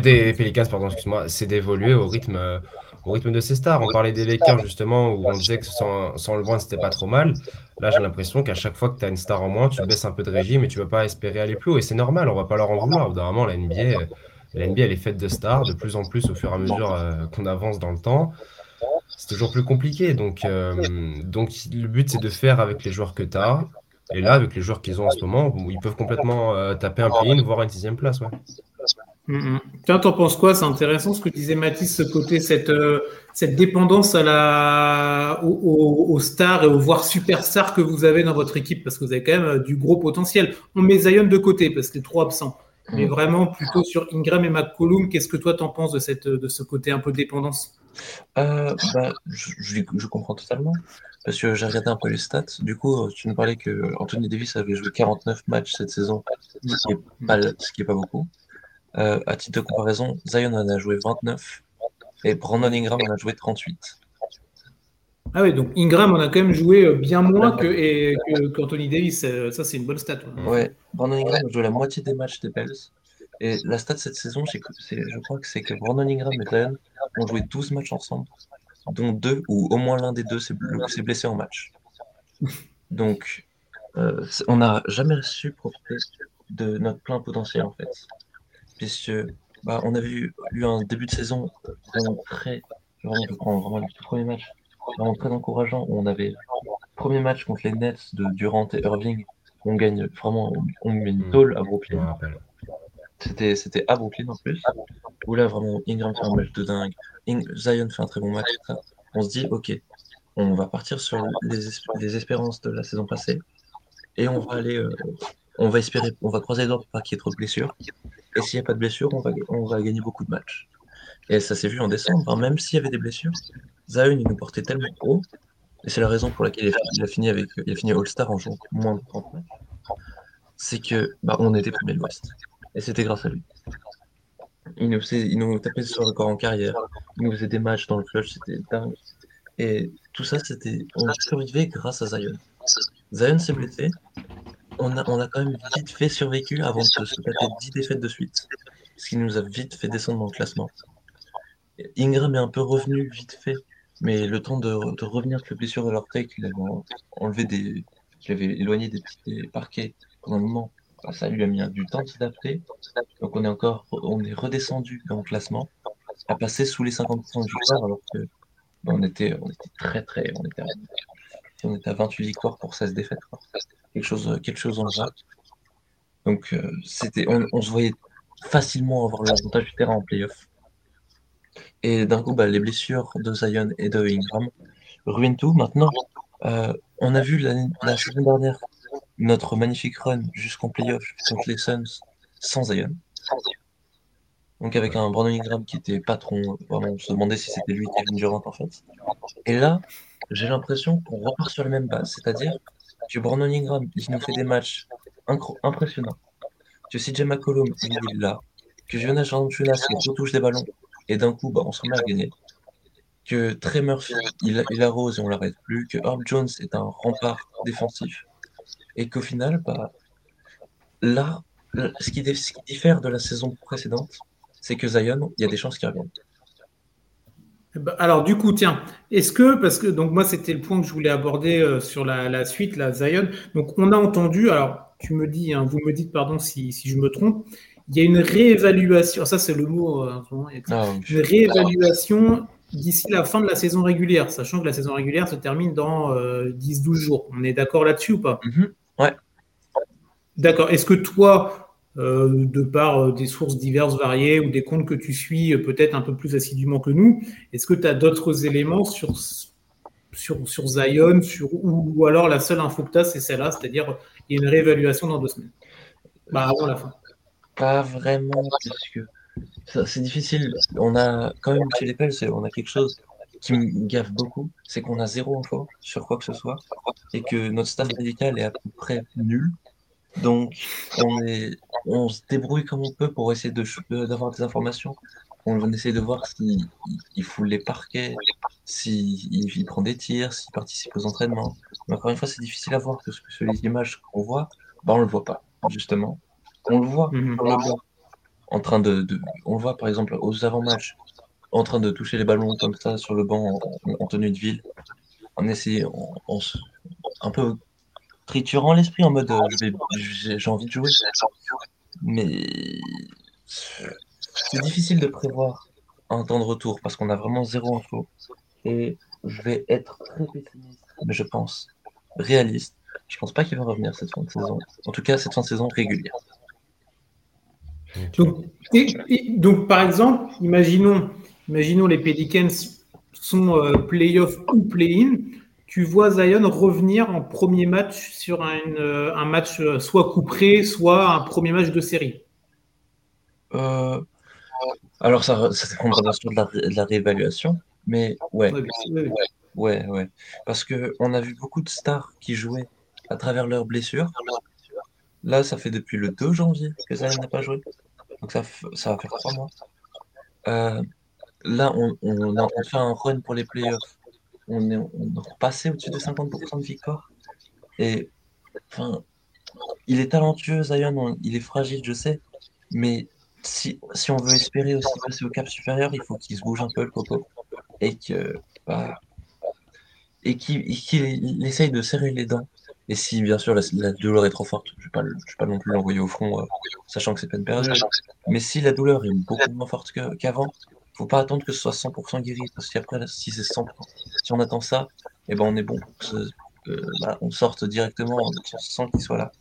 des Pelicans, pardon, excuse-moi, c'est d'évoluer au rythme au rythme de ses stars. On parlait des Lakers justement, où on disait que sans, sans LeBron, c'était pas trop mal. Là, j'ai l'impression qu'à chaque fois que tu as une star en moins, tu baisses un peu de régime et tu vas pas espérer aller plus haut. Et c'est normal, on va pas leur en vouloir. Vraiment, la NBA, la NBA, elle est faite de stars, de plus en plus au fur et à mesure euh, qu'on avance dans le temps. C'est toujours plus compliqué. Donc, euh, donc le but, c'est de faire avec les joueurs que tu as. Et là, avec les joueurs qu'ils ont en ce moment, ils peuvent complètement euh, taper un play-in, voire une sixième place. Ouais. Mm, mm. Tiens, t'en penses quoi? C'est intéressant ce que disait Mathis, ce côté, cette, cette dépendance à la, aux, stars et aux voire superstars que vous avez dans votre équipe, parce que vous avez quand même du gros potentiel. On met Zion de côté, parce que les trois absents mais vraiment plutôt sur Ingram et McCollum. Qu'est-ce que toi t'en penses de, cette, de ce côté un peu dépendance? Euh, bah, je, comprends totalement. Parce que j'ai regardé un peu les stats. Du coup, tu nous parlais que Anthony Davis avait joué 49 matchs cette saison, ce qui n'est pas, pas, beaucoup. Euh, à titre de comparaison, Zion en a joué 29 et Brandon Ingram en a joué 38. Ah oui, donc Ingram on a quand même joué euh, bien moins que, qu'Anthony Davis. Euh, ça, c'est une bonne stat. Ouais, Brandon Ingram a joué la moitié des matchs des Pels. Et la stat cette saison, c'est, je crois que c'est que Brandon Ingram et Zion ont joué 12 matchs ensemble, dont deux, ou au moins l'un des deux s'est, blessé en match. Donc, euh, on n'a jamais su profiter de notre plein potentiel, en fait. Puisque bah, on a vu, eu un début de saison vraiment très. Vraiment, je prends vraiment le premier match vraiment très encourageant. On avait premier match contre les Nets de Durant et Irving. On gagne vraiment, on, met une hmm. tôle à Brooklyn. C'était, c'était à Brooklyn en plus. Où là, vraiment, Ingram fait un match de dingue. Zion fait un très bon match. On se dit, ok, on va partir sur les, espérances de la saison passée. Et on va aller, euh, on va espérer, on va croiser les doigts pour pas qu'il y ait trop de blessures. Et s'il n'y a pas de blessures, on va, gagner beaucoup de matchs. Et ça s'est vu en décembre, hein. même s'il y avait des blessures, Zion, il nous portait tellement haut, et c'est la raison pour laquelle il a fini avec, fini All-Star en jouant moins de 30 matchs, c'est que bah, on était premier de l'Ouest. Et c'était grâce à lui. Il nous, faisait, il tapait sur le corps en carrière, il nous faisait des matchs dans le clutch, c'était dingue. Et tout ça, c'était, on survécu grâce à Zion. Zion s'est blessé, on a, quand même vite fait survécu avant de se taper 10 défaites de suite, ce qui nous a vite fait descendre dans le classement. Ingram est un peu revenu vite fait mais le temps de, revenir de la blessure de l'orteil qu'il avait enlevé des. éloigné des, petits parquets pendant un moment, bah, ça lui a mis du temps de s'adapter. Donc on est encore on est redescendu le classement, à passer sous les 50% du alors que bah, on, était, on était très très. On était, on était à 28 victoires pour 16 défaites. Quelque chose, quelque chose en genre. Donc euh, c'était, on, on, se voyait facilement avoir l'avantage du terrain en playoff. Et d'un coup, bah, les blessures de Zion et de Ingram ruinent tout. Maintenant, euh, on a vu la semaine dernière notre magnifique run jusqu'en playoff contre les Suns sans Zion. Donc avec un Brandon Ingram qui était patron, on se demandait si c'était lui Kevin Durant en fait. Et là, j'ai l'impression qu'on repart sur les mêmes bases, c'est-à-dire que Brandon Ingram, nous fait des matchs impressionnants, que CJ McCollum, il est là, que Jonas Valanciunas, il retouche des ballons, et d'un coup, bah, on se remet à gagner. Que Trey Murphy, il, il arrose et on l'arrête plus. Que Herb Jones est un rempart défensif. Et qu'au final, bah, là, ce qui, diffère de la saison précédente, c'est que Zion, il y a des chances qu'il revienne. Eh ben, alors du coup, tiens, est-ce que, parce que donc moi c'était le point que je voulais aborder euh, sur la, suite, la Zion, donc on a entendu, alors tu me dis, hein, vous me dites pardon si, si je me trompe, il y a une réévaluation, ça c'est le mot, euh, ah, une réévaluation d'ici la fin de la saison régulière, sachant que la saison régulière se termine dans 10-12 euh, jours. On est d'accord là-dessus ou pas? Mm-hmm. Ouais. D'accord. Est-ce que toi, euh, de par des sources diverses, variées, ou des comptes que tu suis peut-être un peu plus assidûment que nous, est-ce que tu as d'autres éléments sur, sur, Zion, sur, ou, alors la seule info que tu as, c'est celle-là, c'est-à-dire il y a une réévaluation dans deux semaines? Bah, avant la fin. Pas vraiment, puisque c'est difficile. On a quand même chez les Pels, on a quelque chose qui me gaffe beaucoup, c'est qu'on a zéro info sur quoi que ce soit et que notre staff médical est à peu près nul. Donc on est, on se débrouille comme on peut pour essayer de d'avoir des informations. On essaie de voir s'il il fout les parquets, s'il prend des tirs, s'il participe aux entraînements. Mais encore une fois, c'est difficile à voir parce que sur les images qu'on voit, bah on le voit pas justement. On le voit, mhm. on le voit. En train de, on le voit par exemple aux avant-matchs. en train de toucher les ballons comme ça sur le banc en, tenue de ville, en essayant, en, un peu triturant l'esprit en mode j'ai envie de jouer. Mais c'est difficile de prévoir un temps de retour parce qu'on a vraiment zéro info. Et je vais être très pessimiste, mais je pense réaliste. Je pense pas qu'il va revenir cette fin de saison. En tout cas, cette fin de saison régulière. Donc, par exemple, imaginons, imaginons les Pelicans sont euh, play-off ou play-in. Tu vois Zion revenir en premier match sur un, euh, un match euh, soit couperé, soit un premier match de série? alors, ça, ça dépendra bien sûr de la, de la réévaluation. Mais ouais, ouais, ouais, Parce que on a vu beaucoup de stars qui jouaient à travers leurs blessures. Là, ça fait depuis le 2 janvier que Zion n'a pas joué. Donc ça, ça va faire trois mois. Euh, là, on, on, a, fait un run pour les playoffs. On est, on est passé au-dessus de 50% de victoire. Et enfin, il est talentueux, Zion, il est fragile, je sais. Mais si, si on veut espérer aussi passer au cap supérieur, il faut qu'il se bouge un peu le coco et que bah, et qu'il essaye de serrer les dents. Et si bien sûr la, douleur est trop forte, je ne vais, pas non plus l'envoyer au front, euh, sachant que c'est peine perdue. Mais si la douleur est beaucoup moins forte qu'avant, faut pas attendre que ce soit 100% guéri, parce qu'après, si c'est 100%, si on attend ça, et eh ben on est bon. Bah, on sorte directement sans qu'il soit là.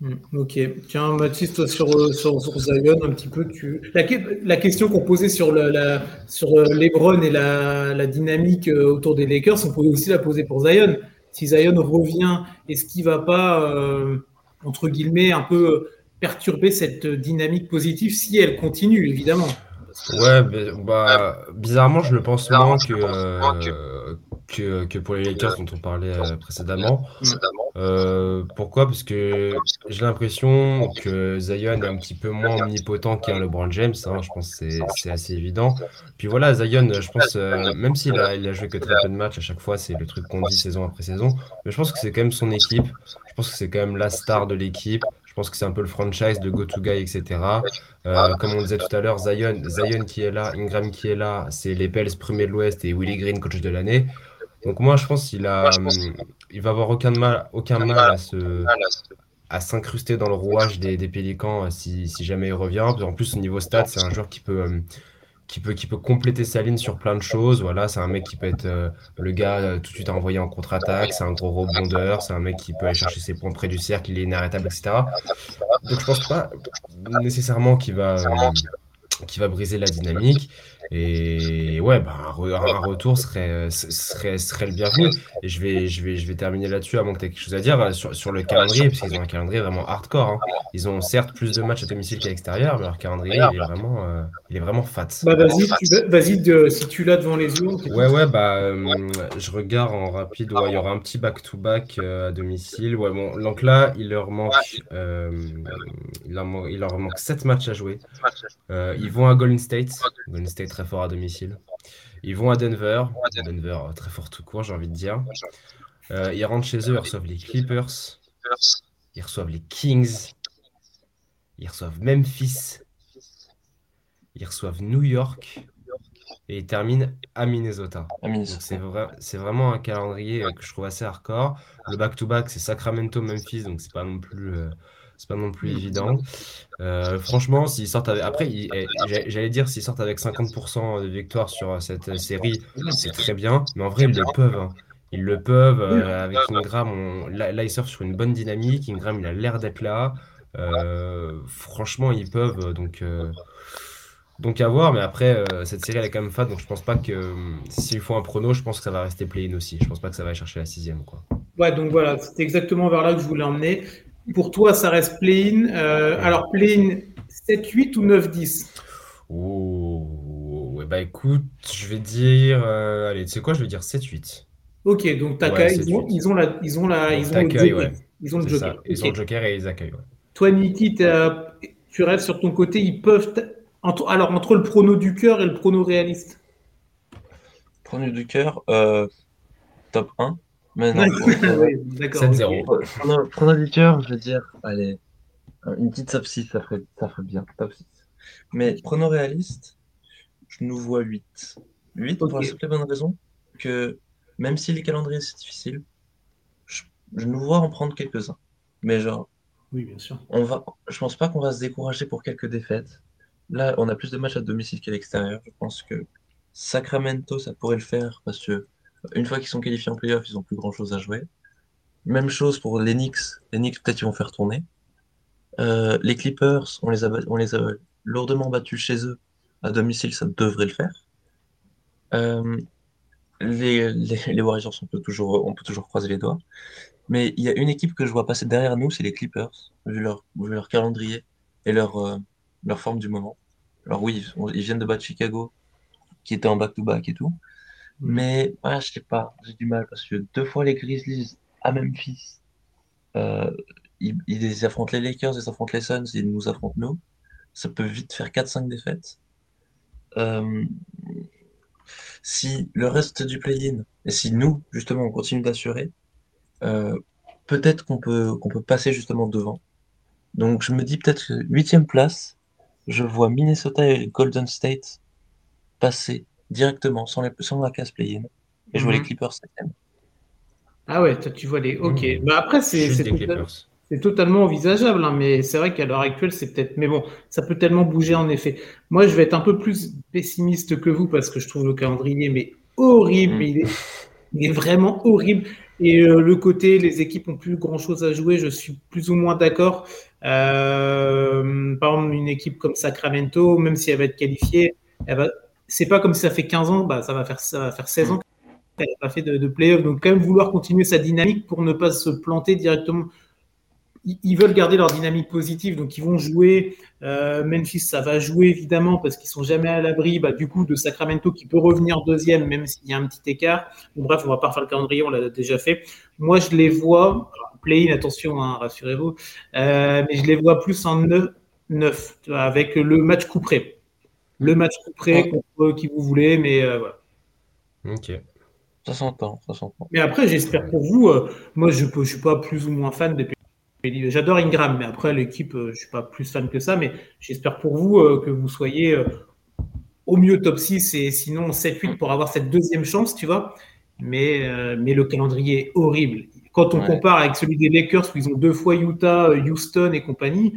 Hmm, ok. Tiens, Mathis, toi, sur, euh, sur, Zion, un petit peu, tu... la, question qu'on posait sur, la, sur euh, Lebron et la, dynamique euh, autour des Lakers, on pouvait aussi la poser pour Zion. Si Zion revient, est-ce qu'il va pas, entre guillemets, un peu perturber cette dynamique positive si elle continue, évidemment? Ouais, bah, bizarrement, je le pense moins que, que, que, pour les Lakers dont on parlait précédemment. Euh, pourquoi? Parce que j'ai l'impression que Zion est un petit peu moins omnipotent qu'un LeBron James. Hein, je pense que c'est assez évident. Puis voilà, Zion, je pense, euh, même s'il a, il a joué que très peu de matchs à chaque fois, c'est le truc qu'on dit saison après saison. Mais je pense que c'est quand même son équipe. Je pense que c'est quand même la star de l'équipe. Je pense que c'est un peu le franchise de go-to-guy, etc. Euh, comme on disait tout à l'heure, Zion, Zion qui est là, Ingram qui est là, c'est les Pels premier de l'Ouest et Willie Green, coach de l'année. Donc moi, je pense qu'il a, il va avoir aucun mal, aucun mal à se, à s'incruster dans le rouage des, des Pélicans euh, si, si, jamais il revient. En plus, au niveau stats, c'est un joueur qui peut, hum, qui peut, qui peut compléter sa ligne sur plein de choses. Voilà, c'est un mec qui peut être euh, le gars euh, tout de suite à envoyer en contre-attaque. C'est un gros rebondeur. C'est un mec qui peut aller chercher ses points près du cercle. Il est inarrêtable, etc. Donc, je pense pas nécessairement qu'il va, qu'il va briser la dynamique. Et ouais, bah, un, retour serait, serait, serait le bienvenu. Et je vais, je vais, je vais terminer là-dessus, avant que tu aies quelque chose à dire euh, sur, sur le calendrier, parce qu'ils ont un calendrier vraiment hardcore. Hein. Ils ont certes plus de matchs à domicile qu'à l'extérieur, mais leur calendrier, il est vraiment, euh, il est vraiment fat. Bah, vas-y, vas si tu l'as devant les yeux. Ouais, ouais, bah, euh, je regarde en rapide. il y aura un petit back-to-back à domicile. Ouais, bon, donc là, il leur manque, il, leur, il leur manque 7 matchs à jouer. ils vont à Golden State. Golden State très fort à domicile. Ils vont à Denver. Denver, euh, très fort tout court, j'ai envie de dire. Euh, ils rentrent chez eux, ils reçoivent les Clippers. Ils reçoivent les Kings. Ils reçoivent Memphis. Ils reçoivent New York. Et ils terminent à Minnesota. C'est vraiment un calendrier euh, que je trouve assez hardcore. Le back-to-back, c'est Sacramento-Memphis, donc c'est pas non plus c'est pas non plus évident. Euh, franchement, s'ils sortent avec... Après, eh, j'allais dire, s'ils sortent avec 50% de victoire sur cette série, c'est très bien. Mais en vrai, ils le peuvent. Hein. Ils le peuvent. Euh, avec Ingram, là, ils sortent sur une bonne dynamique. Ingram, il a l'air d'être là. Euh, franchement, ils peuvent. Donc, donc à voir. Mais après, cette série, elle est quand même fat. Donc je pense pas que s'il faut un prono, je pense que ça va rester play-in aussi. Je pense pas que ça va aller chercher la sixième. Quoi. Ouais, donc voilà, c'est exactement vers là que je voulais emmener. Pour toi, ça reste play-in. Euh, alors, play-in 7-8 ou 9-10 Oh, ouais, bah écoute, je vais dire. Euh, allez, tu sais quoi, je vais dire 7-8. Ok, donc ils, ont, ils, ont, la, ils ont la, ils ont le joker. Ils ont le joker. Ils ont le joker et ils accueillent. Toi, Niki, tu restes sur ton côté. Ils peuvent. Entre, alors, entre le prono du cœur et le prono réaliste? Prono du cœur, euh, top 1. Mais non, 7-0. Pour auditeur, je veux dire, allez, une petite top 6, ça ferait, ça ferait bien. Top 6. Mais prono réaliste, je nous vois 8. 8 pour la simple bonne raison que même si les calendriers c'est difficile, je, nous vois en prendre quelques-uns. Mais genre, oui, bien sûr. On va, je pense pas qu'on va se décourager pour quelques défaites. Là, on a plus de matchs à domicile qu'à l'extérieur. Je pense que Sacramento, ça pourrait le faire parce que une fois qu'ils sont qualifiés en playoff, ils ont plus grand chose à jouer. Même chose pour les Knicks. Les Knicks, peut-être, ils vont faire tourner. Euh, les Clippers, on les, a, lourdement battus chez eux. À domicile, ça devrait le faire. Euh, les, Warriors, on peut, toujours, croiser les doigts. Mais il y a une équipe que je vois passer derrière nous, c'est les Clippers, vu leur, calendrier et euh, leur forme du moment. Alors oui, ils viennent de battre Chicago, qui était en back-to-back et tout. Mais ah, je sais pas, j'ai du mal parce que deux fois les Grizzlies à Memphis, euh, ils, ils, affrontent les Lakers, ils affrontent les Suns, ils nous affrontent nous. Ça peut vite faire 4-5 défaites. Euh, si le reste du play-in, et si nous, justement, on continue d'assurer, euh, peut-être qu'on peut, qu'on peut passer justement devant. Donc je me dis peut-être huitième place, je vois Minnesota et Golden State passer directement sans, sans la case play-in et jouer les mhm. Clippers septième. Ah ouais, toi, tu vois les. Ok. mais bah, après, c'est c'est totalement envisageable, hein, mais c'est vrai qu'à l'heure actuelle, c'est peut-être. Mais bon, ça peut tellement bouger en effet. Moi, je vais être un peu plus pessimiste que vous parce que je trouve le calendrier mais horrible. Mm. Il, est... il, est, vraiment horrible. Et euh, le côté, les équipes ont plus grand chose à jouer, je suis plus ou moins d'accord. Euh, par exemple, une équipe comme Sacramento, même si elle va être qualifiée, elle va... c'est pas comme si ça fait 15 ans, bah, ça, va faire, ça va faire 16 ans qu'elle n'a pas fait de, de play-off. Donc, quand même, vouloir continuer sa dynamique pour ne pas se planter directement ils veulent garder leur dynamique positive, donc ils vont jouer. Euh, Memphis, ça va jouer évidemment parce qu'ils sont jamais à l'abri. Bah, du coup, de Sacramento qui peut revenir deuxième, même s'il y a un petit écart. bref, on va pas faire le calendrier, on l'a déjà fait. Moi, je les vois. Play-in, attention, hein, rassurez-vous. Euh, mais je les vois plus en 9, avec le match couperé. Le match couperé contre qui vous voulez, mais euh, voilà. Ok. Ça s'entend, ça s'entend. Mais après, j'espère pour vous, moi je ne suis pas plus ou moins fan des J'adore Ingram, mais après, l'équipe, euh, je ne suis pas plus fan que ça. Mais j'espère pour vous euh, que vous soyez euh, au mieux top 6 et sinon 7-8 pour avoir cette deuxième chance, tu vois. Mais, mais le calendrier est horrible. Quand on compare avec celui des Lakers, où ils ont deux fois Utah, Houston et compagnie,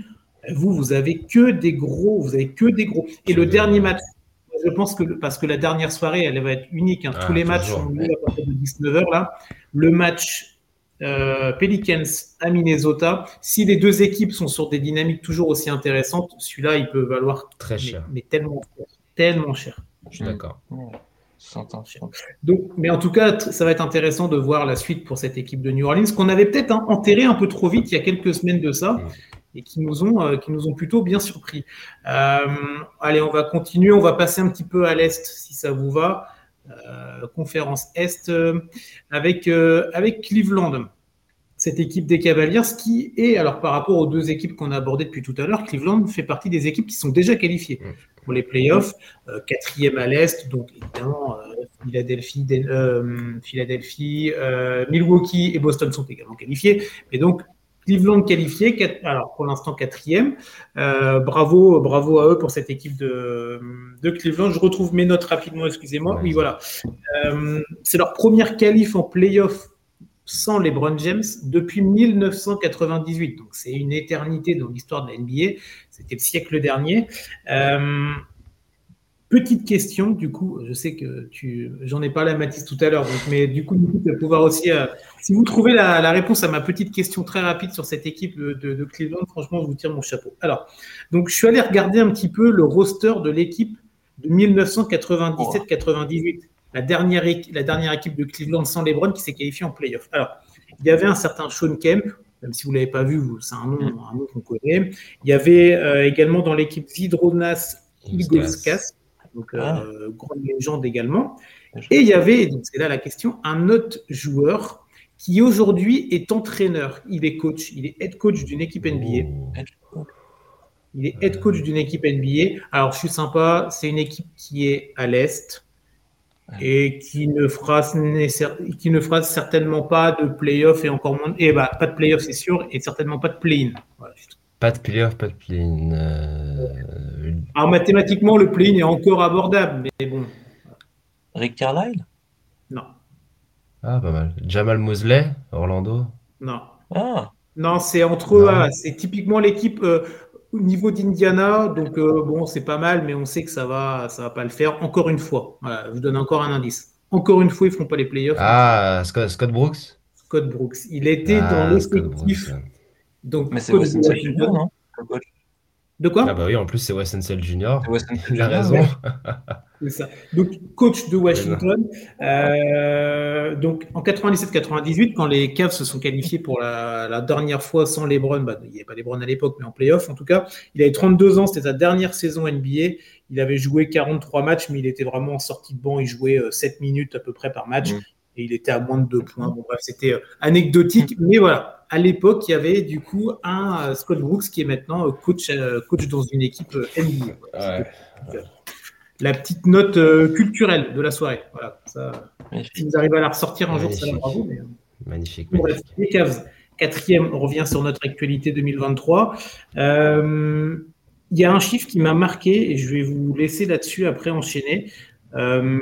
vous, vous avez que des gros. Vous avez que des gros. Et le dernier match, je pense que parce que la dernière soirée, elle va être unique. Hein. Tous ah, les matchs sont lieu à partir de 19h là. Le match euh, Pelicans à Minnesota. Si les deux équipes sont sur des dynamiques toujours aussi intéressantes, celui-là, il peut valoir très cher. Mais, tellement cher. Tellement cher. Je suis d'accord. Donc, mais en tout cas, ça va être intéressant de voir la suite pour cette équipe de New Orleans qu'on avait peut-être hein, enterré un peu trop vite il y a quelques semaines de ça. Mm. Et qui nous, ont, euh, qui nous ont plutôt bien surpris. Euh, allez, on va continuer. On va passer un petit peu à l'Est, si ça vous va. Euh, conférence Est avec, avec Cleveland cette équipe des Cavaliers, qui est, alors par rapport aux deux équipes qu'on a abordées depuis tout à l'heure, Cleveland fait partie des équipes qui sont déjà qualifiées pour les playoffs, quatrième à l'Est, donc évidemment Philadelphie, Philadelphie Milwaukee et Boston sont également qualifiés, et donc Cleveland qualifié, alors pour l'instant quatrième. Euh, bravo, bravo à eux pour cette équipe de, de Cleveland. Je retrouve mes notes rapidement, excusez-moi. Oui, voilà. Euh, c'est leur première qualif en playoff sans les Brown James depuis 1998. Donc c'est une éternité dans l'histoire de la NBA. C'était le siècle dernier. Euh, Petite question, du coup, je sais que tu, j'en ai parlé à Mathis tout à l'heure, mais du coup, tu vas pouvoir aussi, euh, si vous trouvez la, réponse à ma petite question très rapide sur cette équipe de, Cleveland, franchement, je vous tire mon chapeau. Alors, donc, je suis allé regarder un petit peu le roster de l'équipe de 1997-98, la dernière, équipe de Cleveland sans LeBron qui s'est qualifiée en playoff. Alors, il y avait un certain Sean Kemp, même si vous ne l'avez pas vu, c'est un nom, qu'on connaît. Il y avait euh, également dans l'équipe Zidronas Ilgauskas donc ah. euh, grande légende également. Et il y avait, c'est là la question, un autre joueur qui aujourd'hui est entraîneur. Il est coach, il est head coach d'une équipe NBA. Il est head coach d'une équipe NBA. Alors, je suis sympa, c'est une équipe qui est à l'Est et qui ne, fera, qui ne fera certainement pas de playoff et encore moins. Et bah, pas de playoff, c'est sûr, et certainement pas de play-in. Pas de playoff, pas de play-in. Euh, Alors mathématiquement, le play-in est encore abordable, mais bon. Rick Carlisle? Non. Ah, pas mal. Jamal Mosley, Orlando? Non. Ah Non, c'est entre eux. C'est typiquement l'équipe euh, au niveau d'Indiana. Donc, euh, bon, c'est pas mal, mais on sait que ça va, ça va pas le faire. Encore une fois. Voilà, je vous donne encore un indice. Encore une fois, ils ne feront pas les playoffs. Ah, Scott, Scott Brooks? Scott Brooks. Il était Ah, dans Scott l'effectif. Donc, Mais c'est Junior, non Le coach. De quoi Ah bah oui, en plus c'est Weston Salle Il a Junior, raison. C'est ça. Donc, coach de Washington. Euh, donc, en 97-98, quand les Cavs se sont qualifiés pour la, la dernière fois sans LeBron, bah, il n'y avait pas LeBron à l'époque, mais en playoff en tout cas, il avait 32 ans, c'était sa dernière saison NBA. Il avait joué 43 matchs, mais il était vraiment en sortie de banc. Il jouait euh, 7 minutes à peu près par match. Mm. Et il était à moins de 2 points. Bon, bref, c'était euh, anecdotique. Mais voilà, à l'époque, il y avait du coup un euh, Scott Brooks qui est maintenant euh, coach, coach dans une équipe NBA. Voilà, Ouais. c'était La petite note culturelle de la soirée. Voilà, ça, si vous arrivez à la ressortir un jour, ça bravo. mais, Magnifique, Bref, magnifique. les Cavs, quatrième, on revient sur notre actualité 2023. Euh, Il y a un chiffre qui m'a marqué et je vais vous laisser là-dessus après enchaîner. Euh,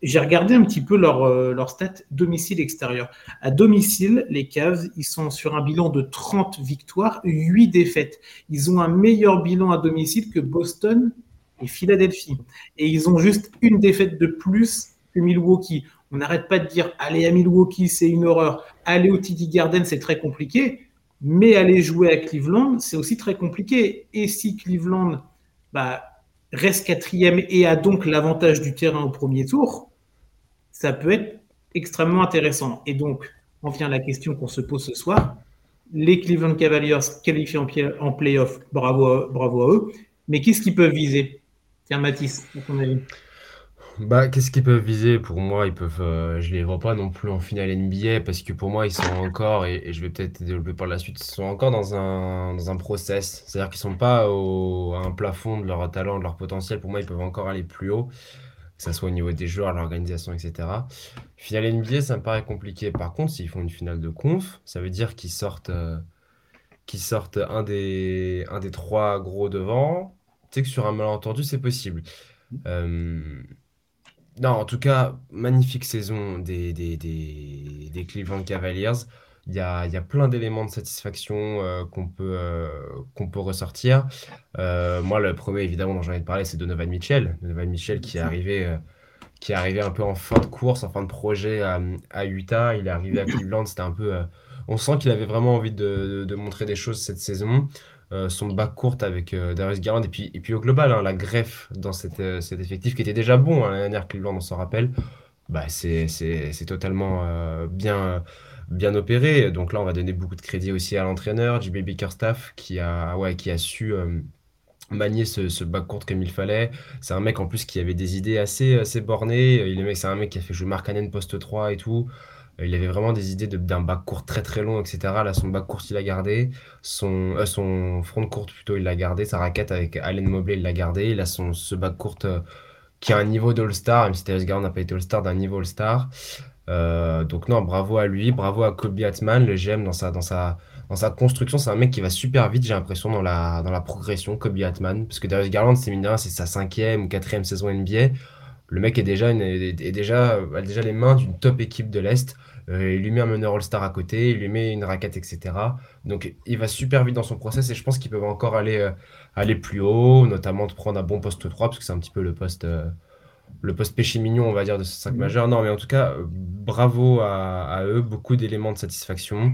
J'ai regardé un petit peu leur, euh, stat domicile-extérieur. À domicile, les Cavs, ils sont sur un bilan de 30 victoires, 8 défaites. Ils ont un meilleur bilan à domicile que Boston et Philadelphie. Et ils ont juste une défaite de plus que Milwaukee. On n'arrête pas de dire aller à Milwaukee, c'est une horreur. Aller au TD Garden, c'est très compliqué. Mais aller jouer à Cleveland, c'est aussi très compliqué. Et si Cleveland bah, reste quatrième et a donc l'avantage du terrain au premier tour, ça peut être extrêmement intéressant. Et donc, on vient à la question qu'on se pose ce soir. Les Cleveland Cavaliers qualifiés en, playoff, bravo, à- bravo à eux. Mais qu'est-ce qu'ils peuvent viser? Tiens, Mathis, à ton avis. Bah, qu'est-ce qu'ils peuvent viser? Pour moi, ils peuvent, euh, je les vois pas non plus en finale NBA parce que pour moi, ils sont encore, et, je vais peut-être développer par la suite, ils sont encore dans un, dans un process. C'est-à-dire qu'ils sont pas au, à un plafond de leur talent, de leur potentiel. Pour moi, ils peuvent encore aller plus haut, que ça soit au niveau des joueurs, l'organisation, etc. Finale NBA, ça me paraît compliqué. Par contre, s'ils font une finale de conf, ça veut dire qu'ils sortent, euh, sortent un des, un des trois gros devant. Tu sais que sur un malentendu, c'est possible. Euh, non, en tout cas, magnifique saison des, des, des, des Cleveland Cavaliers. Il y a, y a plein d'éléments de satisfaction euh, qu'on peut, euh, qu'on peut ressortir. Euh, moi, le premier, évidemment, dont j'ai envie de parler, c'est Donovan Mitchell. Donovan Mitchell qui est arrivé, qui est arrivé un peu en fin de course, en fin de projet à, à Utah. Il est arrivé à Cleveland. C'était un peu. on sent qu'il avait vraiment envie de, de- de montrer des choses cette saison. Son bac courte avec Darius Garland et puis, et puis au global, hein, la greffe dans cette, cet effectif qui était déjà bon hein, l'année dernière, Cleveland, on s'en rappelle, bah, c'est, totalement bien, bien opéré. Donc là, on va donner beaucoup de crédit aussi à l'entraîneur, JB Bickerstaff, qui a, ouais, qui a su euh, manier ce, ce bac court comme il fallait. C'est un mec en plus qui avait des idées assez, assez bornées. Il est, c'est un mec qui a fait jouer Mark Cannon poste 3 et tout. Il avait vraiment des idées de- d'un bac court très très long, etc. Là, son bac court, il l'a gardé. Son, euh, son front court, plutôt, il l'a gardé. Sa raquette avec Allen Mobley, il l'a gardé. Il a son, ce bac court euh, qui a un niveau d'All-Star, même si Darius Garland n'a pas été All-Star, d'un niveau All-Star. Euh, donc non, bravo à lui, bravo à Kobe Atman, le GM dans sa, dans sa, dans sa construction. C'est un mec qui va super vite, j'ai l'impression, dans la, dans la progression, Kobe Atman. Parce que Darius Garland, c'est c'est sa cinquième ou quatrième saison NBA. Le mec est déjà, est, déjà, a déjà les mains d'une top équipe de l'Est. Euh, il lui met un meneur All-Star à côté, il lui met une raquette, etc. Donc il va super vite dans son process et je pense qu'ils peuvent encore aller, euh, aller plus haut, notamment de prendre un bon poste 3, parce que c'est un petit peu le poste, le poste péché mignon, on va dire, de ce 5 Mhm. majeur. Non, mais en tout cas, euh, bravo à, à eux, beaucoup d'éléments de satisfaction.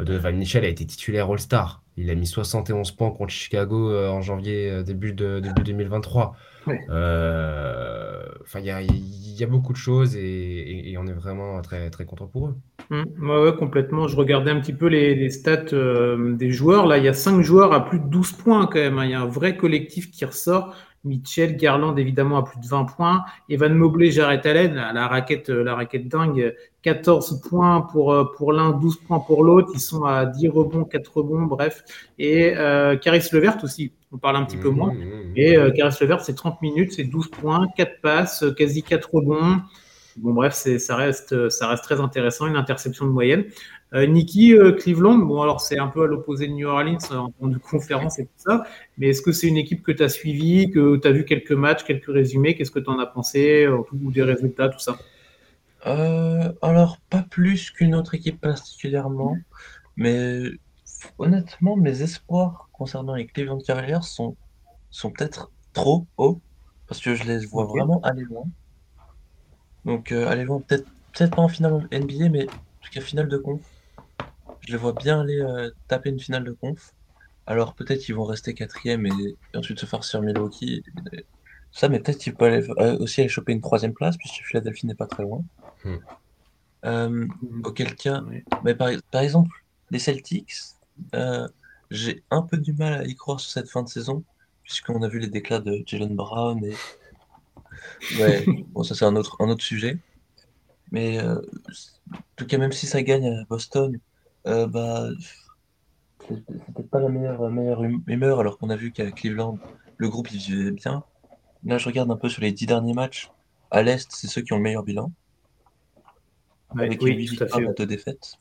Euh, Donovan Mitchell a été titulaire All-Star. Il a mis 71 points contre Chicago euh, en janvier, début, de, début 2023. Ouais. Euh, Enfin, il y a, il y a beaucoup de choses et, et- et on est vraiment très, très content pour eux. Ouais, ouais, complètement. Je regardais un petit peu les, les stats euh, des joueurs. Là, il y a cinq joueurs à plus de 12 points quand même. hein. Il y a un vrai collectif qui ressort. Mitchell, Garland évidemment à plus de 20 points. Evan Mobley, Jarrett Allen, la raquette, euh, la raquette dingue. 14 points pour, euh, pour l'un, 12 points pour l'autre. Ils sont à 10 rebonds, 4 rebonds, bref. Et euh, Caris Levert aussi. On parle un petit peu moins. Mhm, mhm. Et euh, Caris Levert, c'est 30 minutes, c'est 12 points, 4 passes, euh, quasi 4 rebonds. Bon, bref, c'est, ça, reste, ça reste très intéressant, une interception de moyenne. Euh, Nikki, euh, Cleveland, bon alors c'est un peu à l'opposé de New Orleans en termes de conférence et tout ça, mais est-ce que c'est une équipe que tu as suivie, que tu as vu quelques matchs, quelques résumés, qu'est-ce que tu en as pensé, ou des résultats, tout ça? Alors, pas plus qu'une autre équipe particulièrement, mais honnêtement, mes espoirs concernant les Cleveland Cavaliers sont, sont peut-être trop hauts, parce que je les vois vraiment aller loin. Donc, aller loin, peut-être peut-être pas en finale NBA, mais en tout cas finale de conf. Je les vois bien aller euh, taper une finale de conf. Alors peut-être qu'ils vont rester quatrième et, ensuite se faire sur Milwaukee. Ça, mais peut-être qu'ils peuvent euh, aussi aller choper une troisième place, puisque Philadelphie n'est pas très loin. Hmm. Euh, auquel cas, mais par, exemple, les Celtics, j'ai un peu du mal à y croire sur cette fin de saison, puisqu'on a vu les déclats de Jalen Brown et. Ouais, bon, ça c'est un autre, un autre sujet. Mais en tout cas, même si ça gagne à Boston, euh, bah, c'est peut-être pas la meilleure, meilleure hum, humeur, alors qu'on a vu qu'à Cleveland, le groupe il vivait bien. Là, je regarde un peu sur les dix derniers matchs. À l'Est, c'est ceux qui ont le meilleur bilan. avec oui, 8 victoires 2 défaites.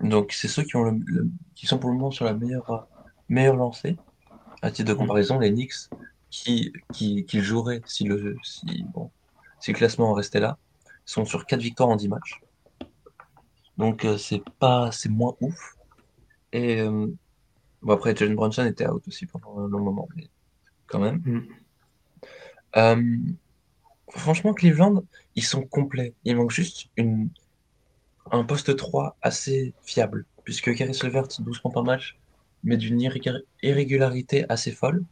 Donc, c'est ceux qui, ont le, qui sont pour le moment sur la meilleure, meilleure lancée. À titre de mm. comparaison, les Knicks, qui, qui, qui joueraient si le, si, bon, si le classement restait là, sont sur 4 victoires en 10 matchs. Donc euh, c'est pas c'est moins ouf. Et euh, bon, après, Jalen Brunson était out aussi pendant un long moment, mais quand même. Mm. Euh, franchement, Cleveland, ils sont complets. Il manque juste une, un poste 3 assez fiable, puisque Caris Levert, 12 points par match, mais d'une irrégularité assez folle.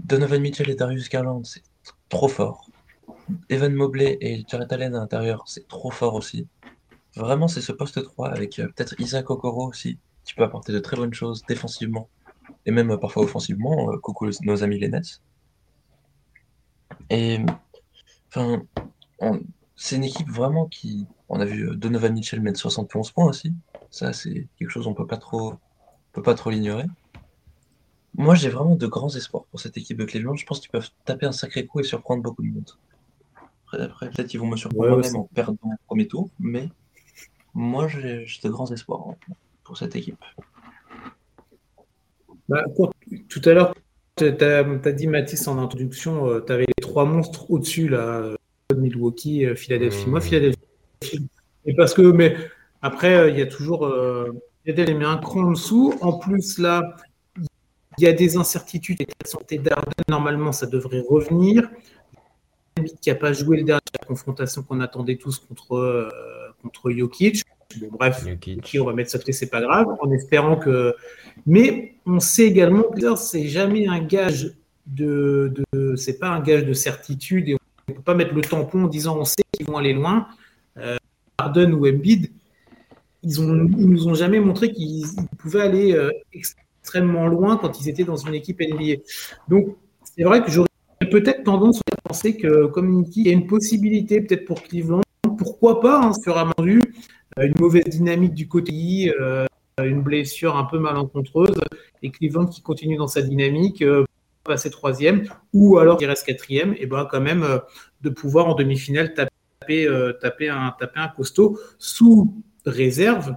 Donovan Mitchell et Darius Garland, c'est trop fort. Evan Mobley et Jared Allen à l'intérieur, c'est trop fort aussi. Vraiment, c'est ce poste 3 avec euh, peut-être Isaac Okoro aussi, qui peut apporter de très bonnes choses défensivement et même euh, parfois offensivement. Euh, coucou nos amis les Nets. Et enfin, c'est une équipe vraiment qui. On a vu Donovan Mitchell mettre 71 points aussi. Ça, c'est quelque chose on peut pas trop, peut pas trop l'ignorer. Moi, j'ai vraiment de grands espoirs pour cette équipe de Cleveland. Je pense qu'ils peuvent taper un sacré coup et surprendre beaucoup de monde. Après, peut-être qu'ils vont me surprendre même en perdant le premier tour, mais moi, j'ai de grands espoirs hein, pour cette équipe. Bah, tout à l'heure, tu as, dit, Mathis, en introduction, euh, tu avais les trois monstres au-dessus, là, Milwaukee, euh, Philadelphie. Moi, mmh. Philadelphie. Et parce que, mais après, euh, il y a toujours. Philadelphie met un cran en dessous. En plus, là, il y a des incertitudes. La santé d'Arden, normalement, ça devrait revenir. Qui n'a pas joué le dernier la confrontation qu'on attendait tous contre contre Jokic. Bon, bref, Jokic. on va mettre côté, c'est pas grave, en espérant que. Mais on sait également que c'est jamais un gage de, de c'est pas un gage de certitude et on ne peut pas mettre le tampon en disant on sait qu'ils vont aller loin. Euh, Harden ou Embiid, ils, ont, ils nous ont jamais montré qu'ils pouvaient aller euh, extrêmement loin quand ils étaient dans une équipe NBA. Donc c'est vrai que j'aurais peut-être tendance à penser que comme il y a une possibilité peut-être pour Cleveland pourquoi pas, hein, sur un euh, une mauvaise dynamique du côté, euh, une blessure un peu malencontreuse, et Cleveland qui continue dans sa dynamique, euh, passer troisième, ou alors qui reste quatrième, et ben quand même de pouvoir en demi-finale taper, taper, un, taper un costaud sous réserve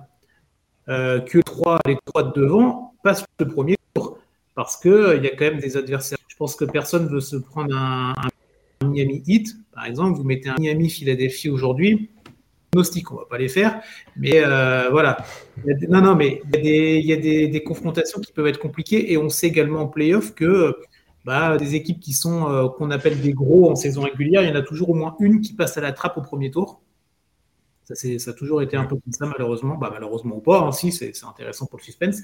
que trois, les trois de devant passent le premier tour, parce qu'il il y a quand même des adversaires. Je pense que personne veut se prendre un Miami Heat, par exemple, vous mettez un Miami Philadelphie aujourd'hui, gnostique, on va pas les faire, mais euh, voilà. non, non, mais il y a, des, confrontations qui peuvent être compliquées et on sait également en playoff que bah, des équipes qui euh, qu'on appelle des gros en saison régulière, il y en a toujours au moins une qui passe à la trappe au premier tour. Ça, ça a toujours été un peu comme ça, malheureusement. Bah, malheureusement ou pas, hein, si, c'est intéressant pour le suspense.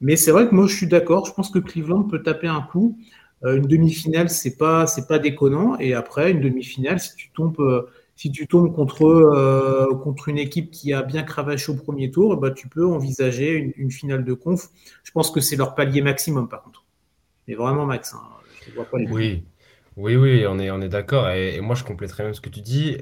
Mais c'est vrai que moi, je suis d'accord. Je pense que Cleveland peut taper un coup. Euh, une demi-finale, c'est pas, c'est pas déconnant. Et après, une demi-finale, si tu tombes, euh, si tu tombes contre, euh, contre une équipe qui a bien cravaché au premier tour, bah, tu peux envisager une, finale de conf. Je pense que c'est leur palier maximum, par contre. Mais vraiment max. Hein. oui. Oui, oui, on est, on est d'accord. Et, moi, je compléterai même ce que tu dis.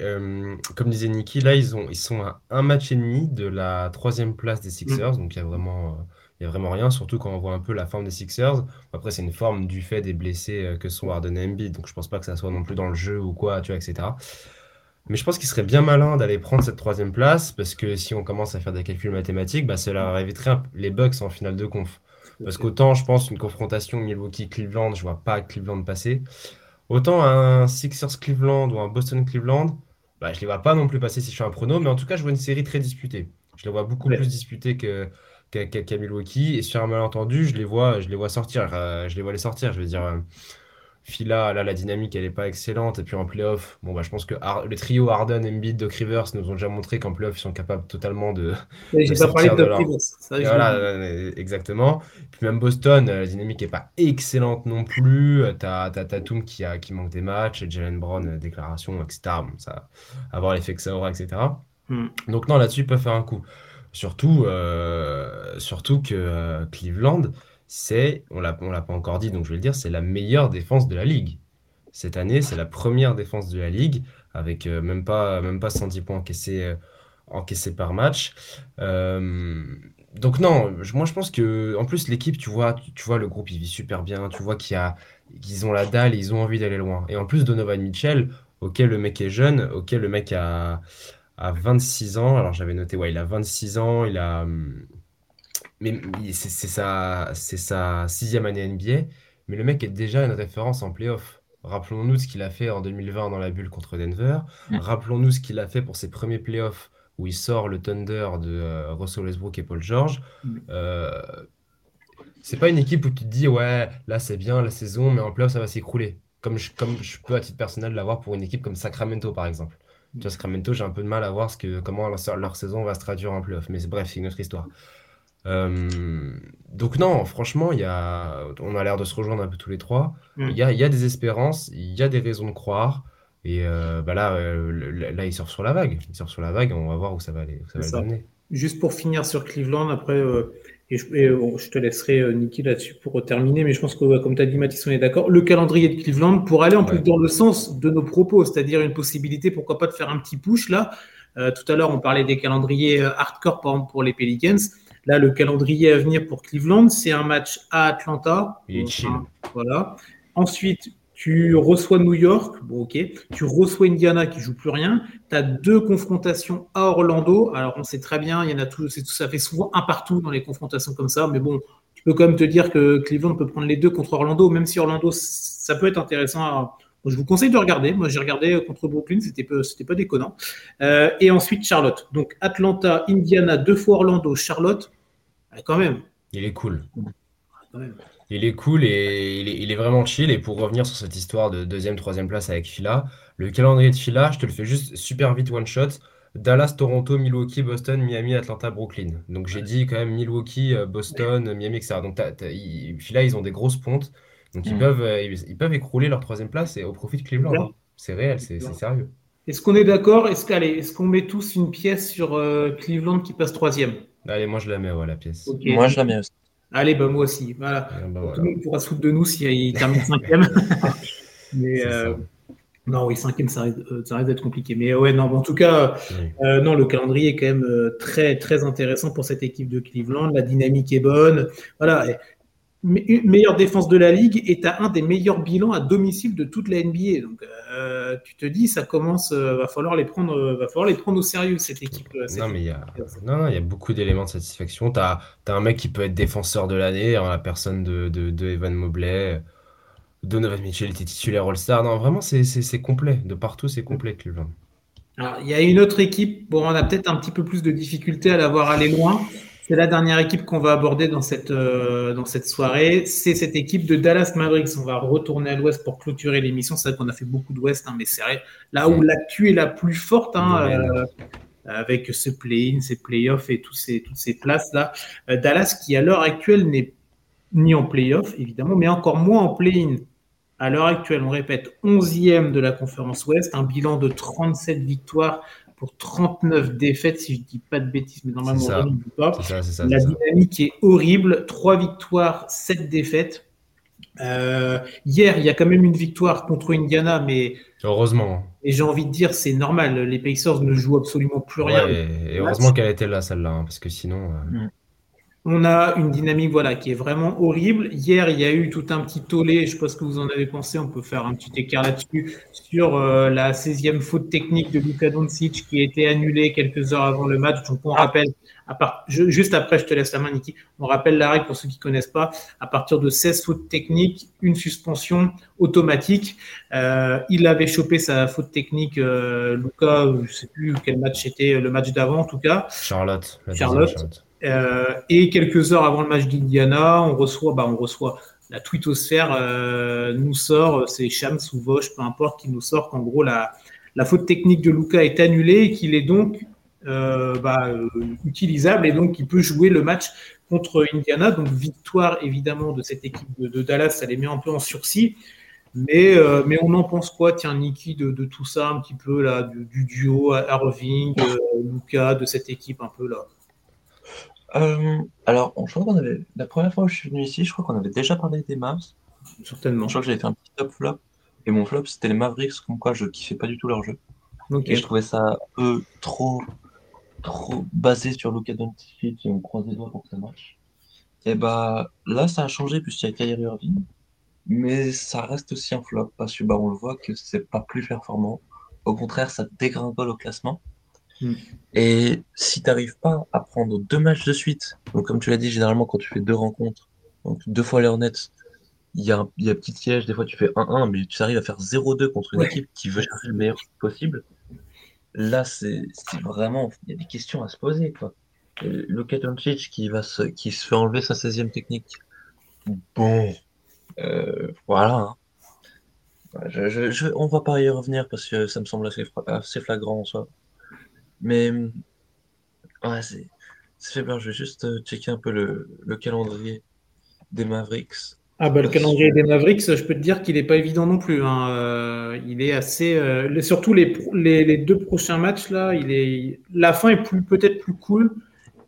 comme disait Niki, là, ils, ont, ils sont à un match et demi de la troisième place des Sixers. Mm. Donc, il y a vraiment il n'y a vraiment rien, surtout quand on voit un peu la forme des Sixers. Après, c'est une forme du fait des blessés euh, que sont Harden et Embiid, donc je pense pas que ça soit non plus dans le jeu ou quoi, tu vois, etc. Mais je pense qu'il serait bien malin d'aller prendre cette troisième place parce que si on commence à faire des calculs mathématiques, bah, cela éviterait les Bucks en finale de conf. Parce qu'autant, je pense, une confrontation Milwaukee-Cleveland, je vois pas Cleveland passer. Autant un Sixers-Cleveland ou un Boston-Cleveland, bah, je les vois pas non plus passer si je fais un prono, mais en tout cas, je vois une série très disputée. Je les vois beaucoup plus disputée que, qu'à Milwaukee. Et sur un malentendu, je les vois, je les vois sortir. Euh, je les vois les sortir. Je veux dire, euh, Fila, là, la dynamique, elle n'est pas excellente. Et puis en playoff, bon, bah, je pense que le trio Harden, Embiid, Doc Rivers nous ont déjà montré qu'en playoff, ils sont capables totalement de. J'ai pas parlé de Doc Rivers. voilà, euh, exactement. Puis même Boston, euh, la dynamique n'est pas excellente non plus. Euh, tu as, Tatum qui, a, qui manque des matchs, Jalen Brown, déclaration, etc. Bon, ça avoir l'effet que ça aura, etc. Hmm. Donc non, là-dessus, ils peuvent faire un coup. Surtout, surtout que Cleveland c'est, on l'a, l'a pas encore dit, donc je vais le dire, c'est la meilleure défense de la ligue. Cette année, c'est la première défense de la ligue, avec euh, même, pas, même pas 110 points encaissés, euh, encaissés par match. Euh, donc non, moi je pense que, en plus, l'équipe, tu vois, tu, vois, le groupe, il vit super bien, tu vois qu'il a, qu'ils ont la dalle ils ont envie d'aller loin. Et en plus, Donovan Mitchell, ok, le mec est jeune, ok, le mec a, a 26 ans, alors j'avais noté, ouais, il a 26 ans, il a... Hum, mais c'est sa, sa sixième année NBA, mais le mec est déjà une référence en playoff. Rappelons-nous ce qu'il a fait en 2020 dans la bulle contre Denver. Mm. Rappelons-nous ce qu'il a fait pour ses premiers playoffs où il sort le Thunder de euh, Russell Westbrook et Paul George. Mm. Euh, c'est pas une équipe où tu te dis, ouais, là c'est bien la saison, mais en playoff ça va s'écrouler. Comme je, comme je peux à titre personnel l'avoir pour une équipe comme Sacramento par exemple. Tu vois, Sacramento, j'ai un peu de mal à voir ce que, comment leur, leur saison va se traduire en playoff. Mais bref, c'est une autre histoire. Euh, donc non, franchement, il y a, on a l'air de se rejoindre un peu tous les trois. Mm. Il y a, il y a des espérances, il y a des raisons de croire. Et euh, bah là, euh, là, il sort sur la vague. Il sort sur la vague, on va voir où ça va aller, ça va Juste pour finir sur Cleveland, après, et, je, te laisserai Niki là-dessus pour terminer, mais je pense que, comme tu as dit, Mathis, on est d'accord. Le calendrier de Cleveland, pour aller en plus dans le sens de nos propos, c'est-à-dire une possibilité, pourquoi pas, de faire un petit push là. tout à l'heure, on parlait des calendriers hardcore, par exemple, pour les Pelicans. Là, le calendrier à venir pour Cleveland, c'est un match à Atlanta. voilà. Ensuite, tu reçois New York, bon ok. Tu reçois Indiana qui joue plus rien. Tu as deux confrontations à Orlando. Alors on sait très bien, il y en a tout, ça fait souvent un partout dans les confrontations comme ça, mais bon, tu peux quand même te dire que Cleveland peut prendre les deux contre Orlando, même si Orlando, ça peut être intéressant je vous conseille de regarder. Moi, j'ai regardé contre Brooklyn, c'était pas, c'était pas déconnant. Euh, et ensuite, Charlotte. Donc, Atlanta, Indiana, deux fois Orlando, Charlotte. Ah, quand même. Il est cool. Ah, il est cool et il est, vraiment chill. Et pour revenir sur cette histoire de deuxième, troisième place avec Fila, le calendrier de Fila, je te le fais juste super vite one shot. Dallas, Toronto, Milwaukee, Boston, Miami, Atlanta, Brooklyn. Donc j'ai dit quand même Milwaukee, euh, Boston, Miami, etc. Donc Fila, ils ont des grosses pontes. Donc ils, mm. peuvent, euh, ils, peuvent écrouler leur troisième place et au profit de Cleveland. Hein. C'est réel, c'est sérieux. Est-ce qu'on est, d'accord? Est-ce est qu'on met tous une pièce sur euh, Cleveland qui passe troisième? Allez, moi je la mets, ouais, la pièce. Moi je la mets aussi. Allez, bah, moi aussi. Voilà. Ah, bah, Tout le monde pourra se foutre de nous s'il termine cinquième. Mais euh, non, oui, cinquième, ça risque, euh, ça d'être compliqué. Mais ouais, non, en tout cas, euh, non, le calendrier est quand même très, très intéressant pour cette équipe de Cleveland. La dynamique est bonne. Voilà meilleure défense de la ligue et tu as un des meilleurs bilans à domicile de toute la NBA. Donc euh, tu te dis, ça commence, euh, va falloir les prendre, euh, va falloir les prendre au sérieux cette équipe. non, mais il y a, non, il y a beaucoup d'éléments de satisfaction. Tu as, un mec qui peut être défenseur de l'année, en la personne de, de, Evan Mobley. Donovan Mitchell était titulaire All-Star. Non, vraiment, c'est complet. De partout, c'est complet, Cleveland. Alors, il y a une autre équipe. Bon, on a peut-être un petit peu plus de difficulté à la voir aller loin. C'est la dernière équipe qu'on va aborder dans cette, euh, dans cette soirée. C'est cette équipe de Dallas Mavericks. On va retourner à l'ouest pour clôturer l'émission. C'est vrai qu'on a fait beaucoup d'ouest, hein, mais c'est là où l'actu est la plus forte, hein, euh, avec ce play-in, ces playoffs et tous ces, toutes ces places-là. Euh, Dallas qui, à l'heure actuelle, n'est ni en playoff, évidemment, mais encore moins en play-in. À l'heure actuelle, on répète, 11e de la conférence ouest, un bilan de 37 victoires pour 39 défaites, si je ne dis pas de bêtises, mais normalement, on ne pas. La dynamique est horrible. 3 victoires, 7 défaites. Euh, hier, il y a quand même une victoire contre Indiana, mais. Heureusement. Et j'ai envie de dire, c'est normal. Les Pacers ne jouent absolument plus rien. et, heureusement qu'elle était là, celle-là, hein, parce que sinon. Euh, on a une dynamique voilà, qui est vraiment horrible. Hier, il y a eu tout un petit tollé, je ne sais pas ce que vous en avez pensé, on peut faire un petit écart là-dessus, sur euh, la 16e faute technique de Luka Doncic qui a été annulée quelques heures avant le match. Donc on rappelle, à part, juste après, je te laisse la main, Niki, on rappelle la règle pour ceux qui ne connaissent pas, à partir de 16 fautes techniques, une suspension automatique. Euh, il avait chopé sa faute technique, euh, Luka, je ne sais plus quel match c'était, le match d'avant en tout cas. Charlotte. Charlotte. Et quelques heures avant le match d'Indiana, on reçoit, bah, on reçoit la twittosphère euh, nous sort, c'est Shams ou Vosch, peu importe, qui nous sort qu'en gros la, faute technique de Luca est annulée et qu'il est donc euh, bah, utilisable et donc qu'il peut jouer le match contre Indiana. Donc victoire évidemment de cette équipe de, Dallas, ça les met un peu en sursis. Mais, on en pense quoi, tiens, Niki, de, tout ça, un petit peu là, du, duo Irving, Luca, de cette équipe un peu là? Euh, alors, je crois qu'on avait. La première fois où je suis venu ici, je crois qu'on avait déjà parlé des Mavs. Certainement. Je crois que j'avais fait un petit top flop. Et mon flop, c'était les Mavericks, comme quoi je kiffais pas du tout leur jeu. Et je trouvais ça un peu trop, trop basé sur Luka Doncic et on croise les doigts pour que ça marche. Et bah là, ça a changé puisqu'il y a Kyrie Irving. Mais ça reste aussi un flop parce que bah, on le voit que c'est pas plus performant. Au contraire, ça dégringole au classement. Mm. Et si tu n'arrives pas à prendre deux matchs de suite, donc comme tu l'as dit, généralement quand tu fais deux rencontres, donc deux fois les Hornets, il y, a un, y a petit siège, des fois tu fais 1-1, mais tu arrives à faire 0-2 contre une équipe qui veut chercher le meilleur possible. Là, c'est vraiment, il y a des questions à se poser. Quoi. Luka Doncic qui, va se, qui se fait enlever sa 16e technique. Bon, euh, voilà. Hein. Je, je, je, on va pas y revenir parce que ça me semble assez, assez flagrant en soi. Mais ouais, c'est fait peur. Je vais juste euh, checker un peu le, le calendrier des Mavericks. Ah bah le calendrier des Mavericks, je peux te dire qu'il n'est pas évident non plus. Hein. Euh, il est assez, euh, surtout les, les, les, deux prochains matchs là, il est, la fin est plus peut-être plus cool,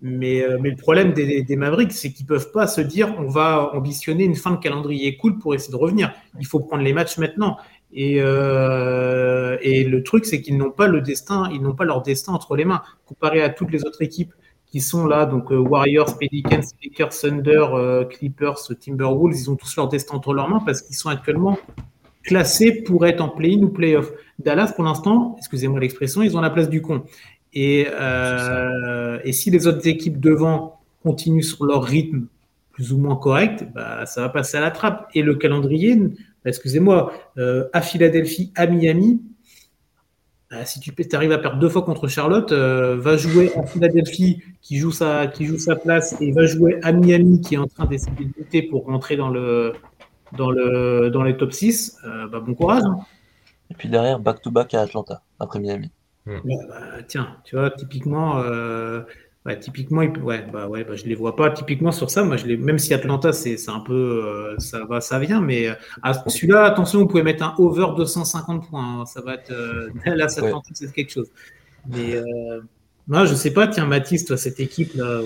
mais, mais le problème des, des Mavericks, c'est qu'ils peuvent pas se dire on va ambitionner une fin de calendrier cool pour essayer de revenir. Il faut prendre les matchs maintenant. Et, euh, et le truc, c'est qu'ils n'ont pas le destin, ils n'ont pas leur destin entre les mains, comparé à toutes les autres équipes qui sont là, donc euh, Warriors, Pelicans, Lakers, Thunder, euh, Clippers, Timberwolves, ils ont tous leur destin entre leurs mains parce qu'ils sont actuellement classés pour être en play-in ou play-off. Dallas, pour l'instant, excusez-moi l'expression, ils ont la place du con. Et, euh, et si les autres équipes devant continuent sur leur rythme plus ou moins correct, bah, ça va passer à la trappe. Et le calendrier excusez-moi, euh, à Philadelphie, à Miami, bah, si tu arrives à perdre deux fois contre Charlotte, euh, va jouer à Philadelphie qui joue, sa, qui joue sa place et va jouer à Miami qui est en train d'essayer de lutter pour rentrer dans, le, dans, le, dans les top 6, euh, bah, bon courage. Hein. Et puis derrière, back-to-back à Atlanta, après Miami. Bah, tiens, tu vois, typiquement, typiquement, ouais, bah ouais, bah, je les vois pas. Typiquement sur ça, moi, je les, même si Atlanta, c'est un peu, euh, ça va, ça vient, mais euh, celui-là, attention, vous pouvez mettre un over 250 points. Hein. ça va être, euh, là, ça c'est quelque chose. Mais moi, je sais pas. Tiens, Mathis, toi, cette équipe là.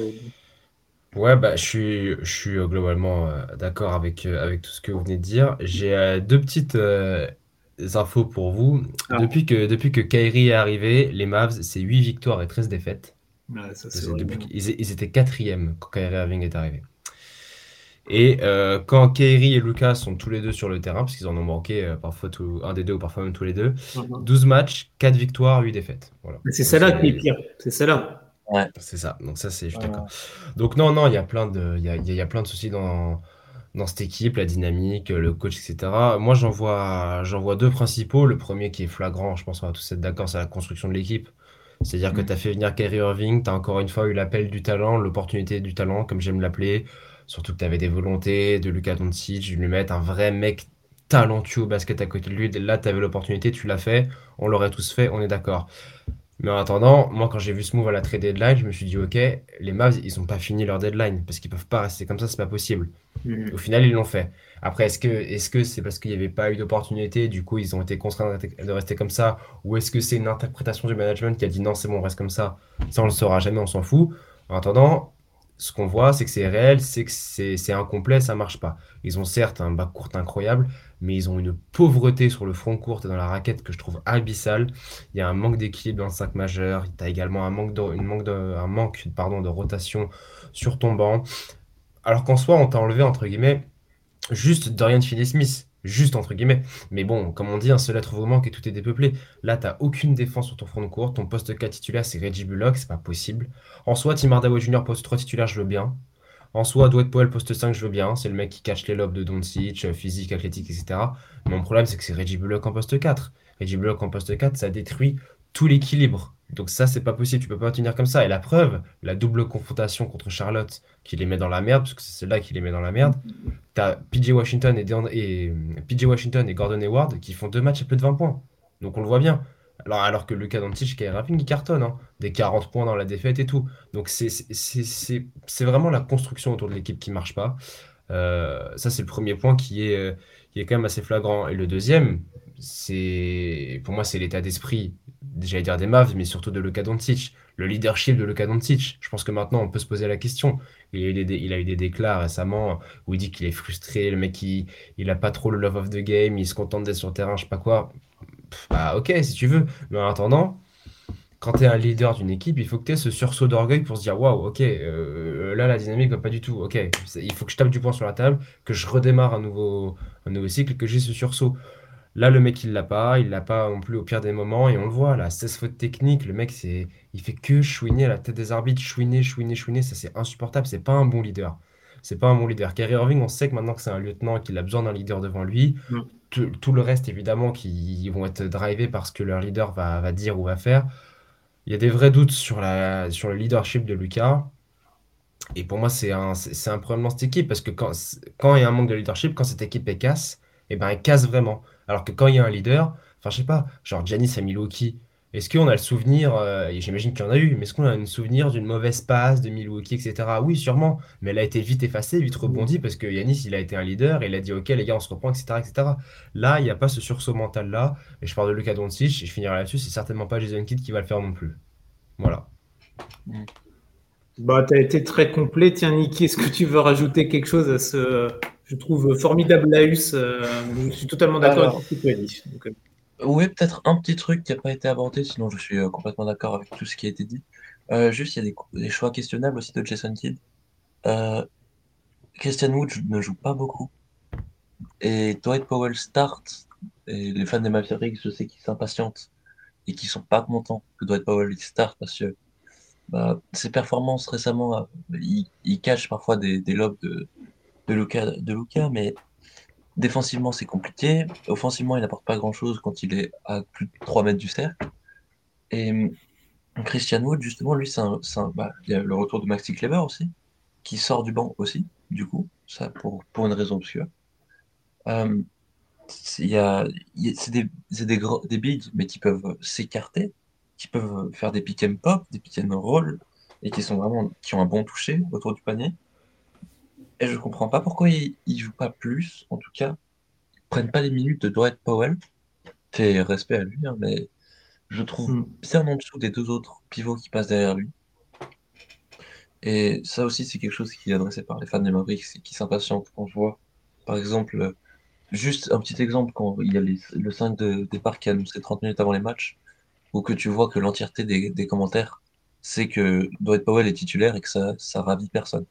Ouais, bah, je suis, je suis globalement d'accord avec, avec tout ce que vous venez de dire. J'ai deux petites infos pour vous. Ah. Depuis que, depuis que Kyrie est arrivé, les Mavs, c'est 8 victoires et 13 défaites ils, étaient quatrième quand Kyrie Irving est arrivé. Et euh, quand Kyrie et Lucas sont tous les deux sur le terrain, parce qu'ils en ont manqué euh, parfois tout, un des deux ou parfois même tous les deux, 12 uh-huh. matchs, 4 victoires, 8 défaites. Voilà. C'est celle-là qui est pire. C'est celle-là. Ouais. C'est ça. Donc ça, c'est, je suis d'accord. Donc non, non, il y a plein de, il y a, il y a plein de soucis dans, dans cette équipe, la dynamique, le coach, etc. Moi, j'en vois, j'en vois deux principaux. Le premier qui est flagrant, je pense qu'on va tous être d'accord, c'est la construction de l'équipe. C'est-à-dire que mm. tu as fait venir Kyrie Irving, tu as encore une fois eu l'appel du talent, l'opportunité du talent, comme j'aime l'appeler. Surtout que tu avais des volontés de Lucas Doncic, de lui mettre un vrai mec talentueux au basket à côté de lui. Là, tu avais l'opportunité, tu l'as fait, on l'aurait tous fait, on est d'accord. Mais en attendant, moi, quand j'ai vu ce move à la trade deadline, je me suis dit, OK, les Mavs, ils n'ont pas fini leur deadline parce qu'ils peuvent pas rester comme ça, c'est pas possible. Mm. Au final, ils l'ont fait. Après, est-ce que est-ce que c'est parce qu'il n'y avait pas eu d'opportunité, du coup ils ont été contraints de rester comme ça, ou est-ce que c'est une interprétation du management qui a dit non c'est bon on reste comme ça, ça on le saura jamais, on s'en fout. En attendant, ce qu'on voit, c'est que c'est réel, c'est que c'est incomplet, ça marche pas. Ils ont certes un bac court incroyable, mais ils ont une pauvreté sur le front court et dans la raquette que je trouve abyssale. Il y a un manque d'équilibre dans le 5 majeur. Tu as également un manque, de, manque, de, pardon, de rotation sur ton banc. Alors qu'en soi, on t'a enlevé, entre guillemets, juste Dorian Finney-Smith. Juste entre guillemets. Mais bon, comme on dit, un seul être vous manque et tout est dépeuplé. Là, t'as aucune défense sur ton front court. Ton poste 4 titulaire, c'est Reggie Bullock, c'est pas possible. En soi, Tim Hardaway Jr. poste 3 titulaire, je veux bien. En soi, Dwight Powell poste 5, je veux bien. C'est le mec qui cache les lobes de Doncic, euh, physique, athlétique, etc. Mon problème, c'est que c'est Reggie Bullock en poste 4. Reggie Bullock en poste 4, ça détruit tout l'équilibre. Donc ça, c'est pas possible. Tu peux pas tenir comme ça. Et la preuve, la double confrontation contre Charlotte, qui les met dans la merde, parce que c'est celle-là qui les met dans la merde. T'as PJ Washington et, et, PJ Washington et Gordon Hayward qui font deux matchs à plus de 20 points. Donc on le voit bien. Alors, alors que Lucas Doncic qui est rapping, il cartonne, hein. des 40 points dans la défaite et tout. Donc c'est vraiment la construction autour de l'équipe qui marche pas. Euh, ça, c'est le premier point qui est, qui est quand même assez flagrant. Et le deuxième, c'est pour moi, c'est l'état d'esprit, j'allais dire des Mavs, mais surtout de Luka Doncic. Le leadership de Luka Doncic. Je pense que maintenant, on peut se poser la question. Il a eu des, il a eu des déclats récemment où il dit qu'il est frustré, le mec, il, il a pas trop le love of the game, il se contente d'être sur le terrain, je sais pas quoi. Bah, ok, si tu veux. Mais en attendant, quand tu es un leader d'une équipe, il faut que tu aies ce sursaut d'orgueil pour se dire waouh, ok, euh, là la dynamique va pas du tout. Ok, il faut que je tape du poing sur la table, que je redémarre un nouveau, cycle, que j'ai ce sursaut. Là, le mec, il l'a pas, il l'a pas non plus au pire des moments, et on le voit, là, 16 fautes techniques, le mec, c'est, il fait que chouiner à la tête des arbitres, chouiner, chouiner, chouiner, ça c'est insupportable, c'est pas un bon leader. C'est pas un bon leader. Kyrie Irving, on sait que maintenant que c'est un lieutenant qu'il a besoin d'un leader devant lui, mm. Tout, le reste, évidemment, qui vont être drivés parce que leur leader va, va dire ou va faire. Il y a des vrais doutes sur, la, sur le leadership de Lucas. Et pour moi, c'est un, un problème dans cette équipe parce que quand, quand il y a un manque de leadership, quand cette équipe est casse, et eh ben, elle casse vraiment. Alors que quand il y a un leader, enfin, je sais pas, genre Giannis Milwaukee, est-ce qu'on a le souvenir, euh, et j'imagine qu'il y en a eu, mais est-ce qu'on a un souvenir d'une mauvaise passe de Milwaukee, etc. Oui, sûrement, mais elle a été vite effacée, vite rebondie, parce que Yanis, il a été un leader, et il a dit, ok, les gars, on se reprend, etc. etc. Là, il n'y a pas ce sursaut mental-là, et je parle de Luka Doncic, et je finirai là-dessus, c'est certainement pas Jason Kidd qui va le faire non plus. Voilà. Bah, tu as été très complet. Tiens, Niki, est-ce que tu veux rajouter quelque chose à ce, je trouve, formidable Laus euh, Je suis totalement d'accord avec ce que tu as dit. Euh, oui, peut-être un petit truc qui n'a pas été abordé, sinon je suis euh, complètement d'accord avec tout ce qui a été dit. Euh, juste, il y a des, choix questionnables aussi de Jason Kidd. Euh, Christian Wood ne joue pas beaucoup. Et Dwight Powell start. Et les fans des Mavericks, je sais qu'ils s'impatientent et qui sont pas contents que Dwight Powell start parce que bah, ses performances récemment, il, il cache parfois des, des lobes de, de Luca, de Luca, mais Défensivement, c'est compliqué. Offensivement, il n'apporte pas grand-chose quand il est à plus de 3 mètres du cercle. Et hum, Christian Wood, justement, lui, c'est bah, il y a le retour de Maxi Kleber aussi, qui sort du banc aussi, du coup, ça pour, une raison obscure. A, c'est des, des, des bigs, mais qui peuvent s'écarter, qui peuvent faire des pick and pop, des pick and roll, et qui sont vraiment, qui ont un bon toucher autour du panier. Et je comprends pas pourquoi ils, ne jouent pas plus, en tout cas. Ils prennent pas les minutes de Dwight Powell. Fait respect à lui, hein, mais je trouve hmm. bien en dessous des deux autres pivots qui passent derrière lui. Et ça aussi, c'est quelque chose qui est adressé par les fans des Mavericks qui s'impatientent quand je vois, par exemple, juste un petit exemple, quand il y a le 5 de départ qui est annoncé 30 minutes avant les matchs, ou que tu vois que l'entièreté des, commentaires, c'est que Dwight Powell est titulaire et que ça, ça ravit personne.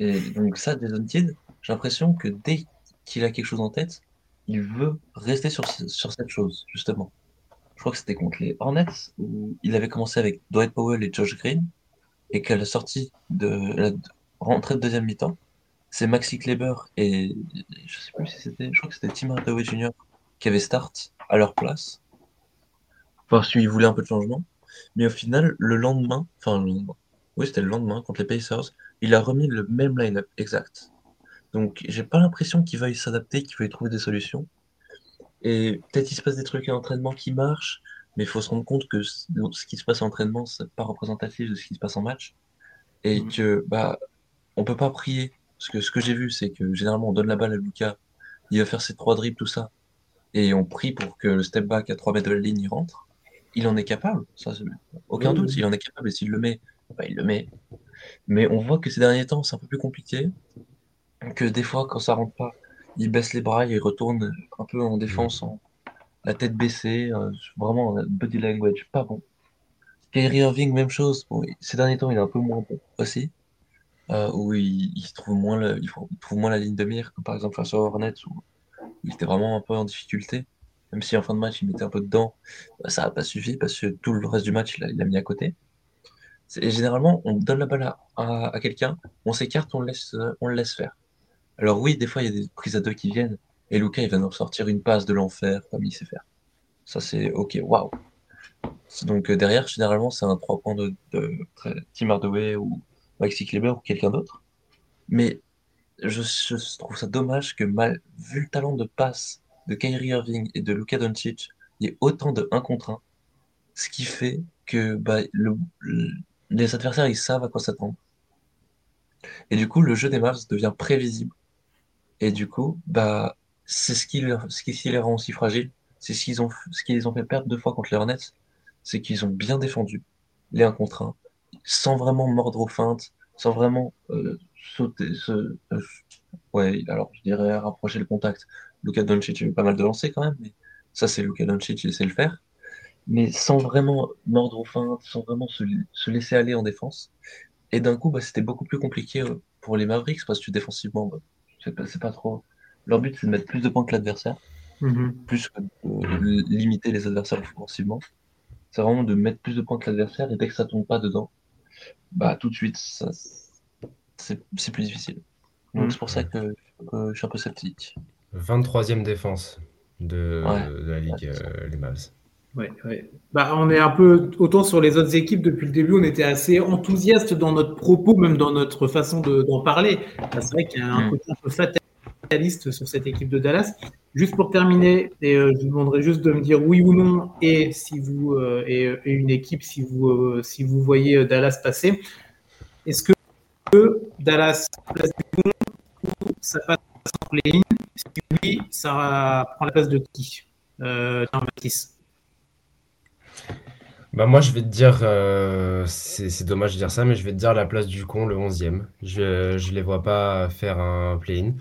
Et donc ça, Jason Kidd, j'ai l'impression que dès qu'il a quelque chose en tête, il veut rester sur, sur cette chose, justement. Je crois que c'était contre les Hornets, où il avait commencé avec Dwight Powell et Josh Green, et qu'à la sortie de la rentrée de deuxième mi-temps, c'est Maxi Kleber et je sais plus si c'était, je crois que c'était Tim Hardaway Jr. qui avait start à leur place, parce qu'ils voulaient un peu de changement. Mais au final, le lendemain, enfin le lendemain, oui c'était le lendemain contre les Pacers, il a remis le même line-up exact. Donc, j'ai pas l'impression qu'il veuille s'adapter, qu'il veuille trouver des solutions. Et peut-être il se passe des trucs à l'entraînement qui marchent, mais il faut se rendre compte que ce qui se passe en entraînement, c'est pas représentatif de ce qui se passe en match. Et mhm. que, bah, on peut pas prier. Parce que ce que j'ai vu, c'est que généralement, on donne la balle à Lucas, il va faire ses trois dribbles, tout ça. Et on prie pour que le step back à 3 mètres de la ligne, il rentre. Il en est capable, ça, aucun doute. S'il en est capable et s'il le met, bah, il le met. Mais on voit que ces derniers temps, c'est un peu plus compliqué. Que des fois, quand ça rentre pas, ils baissent les bras, ils retournent un peu en défense, en, la tête baissée, euh, vraiment body language, pas bon. Kyrie Irving, même chose. ces derniers temps, il est un peu moins bon aussi. Euh, où il, trouve moins le, il trouve moins la ligne de mire, comme par exemple face aux Hornets, où il était vraiment un peu en difficulté. Même si en fin de match, il mettait un peu dedans, bah, ça n'a pas suffi parce que tout le reste du match, il a, mis à côté. Généralement, on donne la balle à, quelqu'un, on s'écarte, on, laisse, on le laisse faire. Alors oui, des fois, il y a des prises à deux qui viennent, et Lucas, il va nous sortir une passe de l'enfer, comme il sait faire. Ça, c'est OK, waouh. Donc euh, derrière, généralement, c'est un 3 points de, de Tim Hardaway ou Maxi Kleber ou quelqu'un d'autre. Mais je, trouve ça dommage que, mal, vu le talent de passe de Kyrie Irving et de Luka Doncic, il y ait autant de 1 contre 1. Ce qui fait que bah, les adversaires, ils savent à quoi s'attendre. Et du coup, le jeu des Mavs devient prévisible. Et du coup, bah, c'est ce qui, ce qui les rend aussi fragiles. C'est ce qu'ils ont, ce qui les ont fait perdre deux fois contre les Hornets. C'est qu'ils ont bien défendu les 1 contre 1, sans vraiment mordre aux feintes, sans vraiment euh, sauter, euh, ouais, alors je dirais rapprocher le contact. Luka Doncic a eu pas mal de lancers quand même, mais ça c'est Luka Doncic, il sait le faire. Mais sans vraiment mordre aux feintes, sans vraiment se, laisser aller en défense. Et d'un coup, bah, c'était beaucoup plus compliqué euh, pour les Mavericks parce que défensivement, bah, c'est pas, pas, trop. Leur but c'est de mettre plus de points que l'adversaire, mm-hmm. plus que de limiter les adversaires offensivement. C'est vraiment de mettre plus de points que l'adversaire et dès que ça tombe pas dedans, bah tout de suite, ça, c'est plus difficile. Donc mm. c'est pour ça que je suis un peu sceptique. 23e défense de, la Ligue, euh, les Mavs. Ouais, ouais. Bah, on est un peu, autant sur les autres équipes, depuis le début, on était assez enthousiaste dans notre propos, même dans notre façon d'en parler. Bah, c'est vrai qu'il y a un mm. côté un peu fataliste sur cette équipe de Dallas. Juste pour terminer, et, euh, je vous demanderai juste de me dire oui ou non, et si vous euh, et, une équipe, si vous, si vous voyez Dallas passer. Est-ce que Dallas place du pont ou ça passe en play Si oui, ça prend la place de qui? Euh, bah moi, je vais te dire, euh, c'est dommage de dire ça, mais je vais te dire la place du con, le 11e. Je ne les vois pas faire un play-in.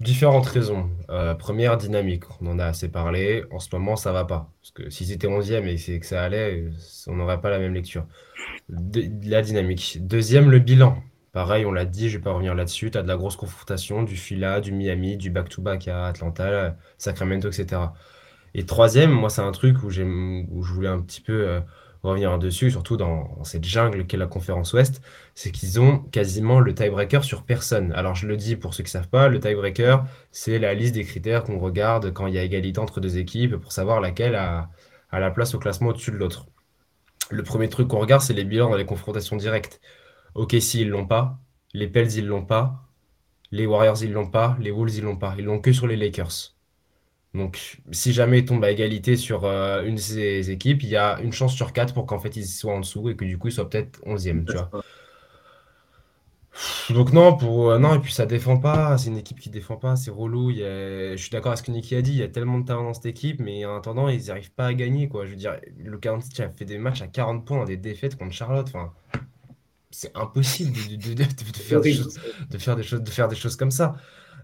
Différentes raisons. Euh, première, dynamique. On en a assez parlé. En ce moment, ça va pas. Parce que si c'était 11e et que ça allait, on n'aurait pas la même lecture. la dynamique. Deuxième, le bilan. Pareil, on l'a dit, je ne vais pas revenir là-dessus. Tu as de la grosse confrontation, du Fila, du Miami, du back-to-back à Atlanta, Sacramento, etc. Et troisième, moi, c'est un truc où, où je voulais un petit peu euh, revenir dessus, surtout dans, cette jungle qu'est la conférence Ouest, c'est qu'ils ont quasiment le tiebreaker sur personne. Alors, je le dis pour ceux qui ne savent pas, le tiebreaker, c'est la liste des critères qu'on regarde quand il y a égalité entre deux équipes pour savoir laquelle a, la place au classement au-dessus de l'autre. Le premier truc qu'on regarde, c'est les bilans dans les confrontations directes. Ok, si ils l'ont pas. Les Pels, ils l'ont pas. Les Warriors, ils l'ont pas. Les Wolves, ils l'ont pas. Ils l'ont que sur les Lakers. Donc, si jamais ils tombent à égalité sur euh, une de ces équipes, il y a une chance sur quatre pour qu'en fait ils soient en dessous et que du coup ils soient peut-être 11e, tu vois. Donc non, pour euh, non et puis ça défend pas, c'est une équipe qui défend pas, c'est relou. Je suis d'accord avec ce que Nicky a dit, il y a tellement de talent dans cette équipe, mais en attendant ils n'arrivent pas à gagner quoi. Je veux dire, le Doncic a fait des matchs à 40 points dans des défaites contre Charlotte. Enfin, c'est impossible de, faire des choses, de, faire des choses, de faire des choses comme ça.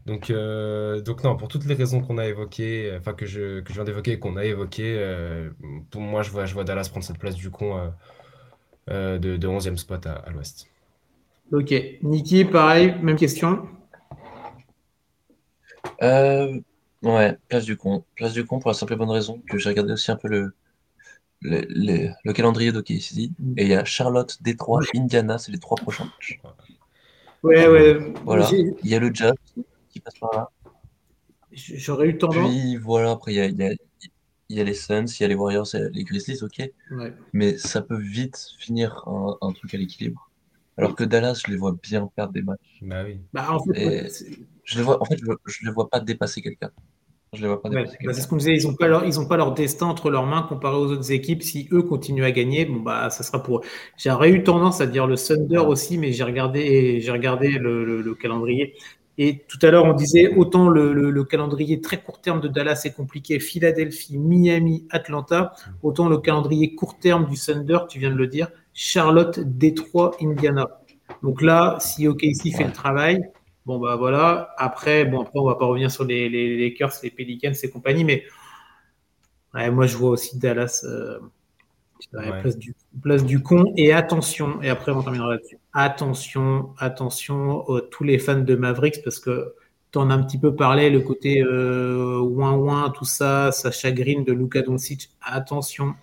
Donc, euh, donc non, pour toutes les raisons qu'on a évoquées, euh, enfin que je, que je viens d'évoquer et qu'on a évoquées, euh, pour moi, je vois, je vois Dallas prendre cette place du con de, de 11e spot à, l'ouest. Ok. Niki, pareil, même question. ouais, place du con. Place du con pour la simple et bonne raison que j'ai regardé aussi un peu le, le calendrier d'OKC mm. et il y a Charlotte, Détroit, Indiana, c'est les trois prochains matchs. Ouais, ouais. Voilà. Il y a le Jazz qui passe par là. J'aurais eu tendance. Puis voilà, après il y a, y, a, y a, les Suns, il y a les Warriors, les Grizzlies, ok. Ouais. Mais ça peut vite finir un, un truc à l'équilibre. Alors que Dallas, je les vois bien perdre des matchs. Bah oui. Bah, en fait, je les vois, en fait, je, je les vois pas dépasser quelqu'un. Je les vois pas bah, c'est ce qu'on disait, ils n'ont pas, leur, pas leur destin entre leurs mains comparé aux autres équipes. Si eux continuent à gagner, bon bah ça sera pour eux. J'aurais eu tendance à dire le Thunder aussi, mais j'ai regardé, j'ai regardé le, calendrier. Et tout à l'heure, on disait autant le, calendrier très court terme de Dallas est compliqué, Philadelphie, Miami, Atlanta, autant le calendrier court terme du Thunder, tu viens de le dire, Charlotte, Détroit, Indiana. Donc là, si OKC fait le travail, bon bah voilà. Après, bon après on va pas revenir sur les, les Lakers, les Pelicans et compagnie, mais moi je vois aussi Dallas. Euh, place, du, place du con. Et attention, et après on terminera là-dessus. Attention, attention, tous les fans de Mavericks, parce que tu en as un petit peu parlé, le côté euh, ouin ouin, tout ça, ça chagrine de Luka Doncic. Attention,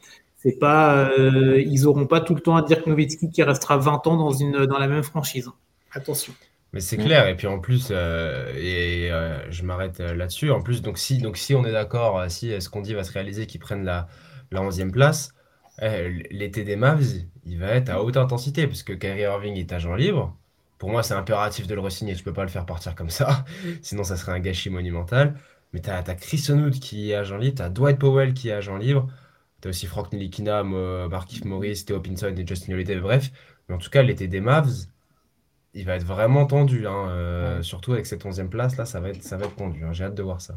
c'est pas, euh, ils auront pas tout le temps à dire que Nowitzki qui restera 20 ans dans, une, dans la même franchise. Attention. Mais c'est clair, et puis en plus, euh, et euh, je m'arrête là-dessus, en plus, donc si, donc si on est d'accord, si ce qu'on dit va se réaliser, qu'ils prennent la, la 11e place, eh, l'été des Mavs, il va être à haute intensité, parce que Kyrie Irving est agent libre, pour moi, c'est impératif de le re-signer. Tu peux pas le faire partir comme ça. Sinon, ça serait un gâchis monumental. Mais tu as, Chris Onwood qui est agent libre. Tu as Dwight Powell qui est agent libre. Tu as aussi Frank Nilikina, Markif Morris, Theo Pinson et Justin Holiday. Bref. Mais en tout cas, l'été des Mavs, il va être vraiment tendu. Hein, euh, surtout avec cette 11e place, là, ça va être, ça va être tendu. Hein. J'ai hâte de voir ça.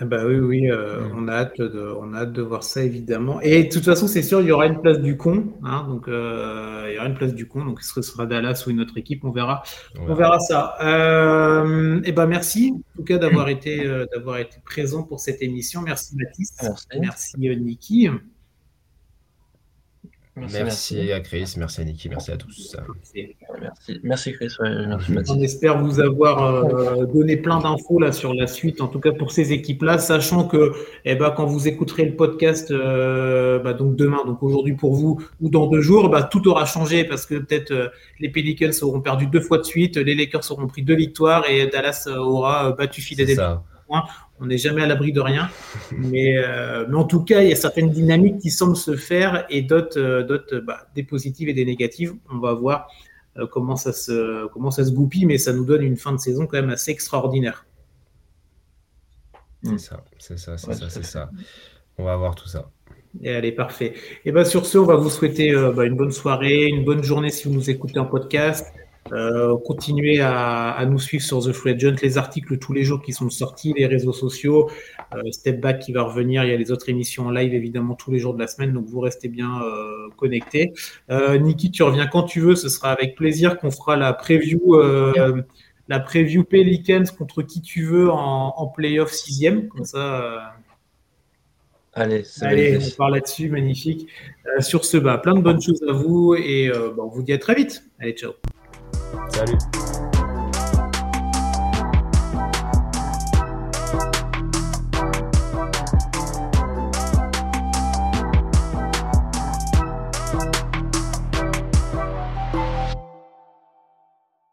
Bah oui, oui, euh, mm. on, a hâte de, on a hâte de voir ça évidemment. Et de toute façon, c'est sûr, il y aura une place du con. Hein, donc, euh, il y aura une place du con. Donc, ce sera Dallas ou une autre équipe, on verra. On, verra ça. Euh, et ben merci, en tout cas, d'avoir été, d'avoir été présent pour cette émission. Merci Baptiste. Merci, merci Niki. Merci, à Chris, merci à Niki, merci à tous. Merci, merci. Chris. On espère vous avoir euh, donné plein d'infos là sur la suite, en tout cas pour ces équipes-là, sachant que eh ben, quand vous écouterez le podcast, euh, bah, donc demain, donc aujourd'hui pour vous, ou dans deux jours, bah, tout aura changé parce que peut-être euh, les Pelicans auront perdu deux fois de suite, les Lakers auront pris deux victoires et Dallas aura battu Philadelphie on n'est jamais à l'abri de rien. Mais, euh, mais, en tout cas, il y a certaines dynamiques qui semblent se faire et d'autres, euh, bah, des positives et des négatives. On va voir euh, comment, ça se, comment ça se goupille, mais ça nous donne une fin de saison quand même assez extraordinaire. C'est ça, c'est ça, c'est ça, c'est ça. On va voir tout ça. Et allez, parfait. Et bien sur ce, on va vous souhaiter bah, une bonne soirée, une bonne journée si vous nous écoutez en podcast. Euh, continuez à, nous suivre sur The Free Agent, les articles tous les jours qui sont sortis, les réseaux sociaux, euh, Step Back qui va revenir, il y a les autres émissions en live évidemment tous les jours de la semaine, donc vous restez bien euh, connectés. Niki, tu reviens quand tu veux, ce sera avec plaisir qu'on fera la preview, la preview Pelicans contre qui tu veux en, en playoff sixième, comme ça. Allez, Allez on parle là-dessus, magnifique. sur ce, bas, plein de bonnes choses à vous et on vous dit à très vite. Allez, ciao. Salut.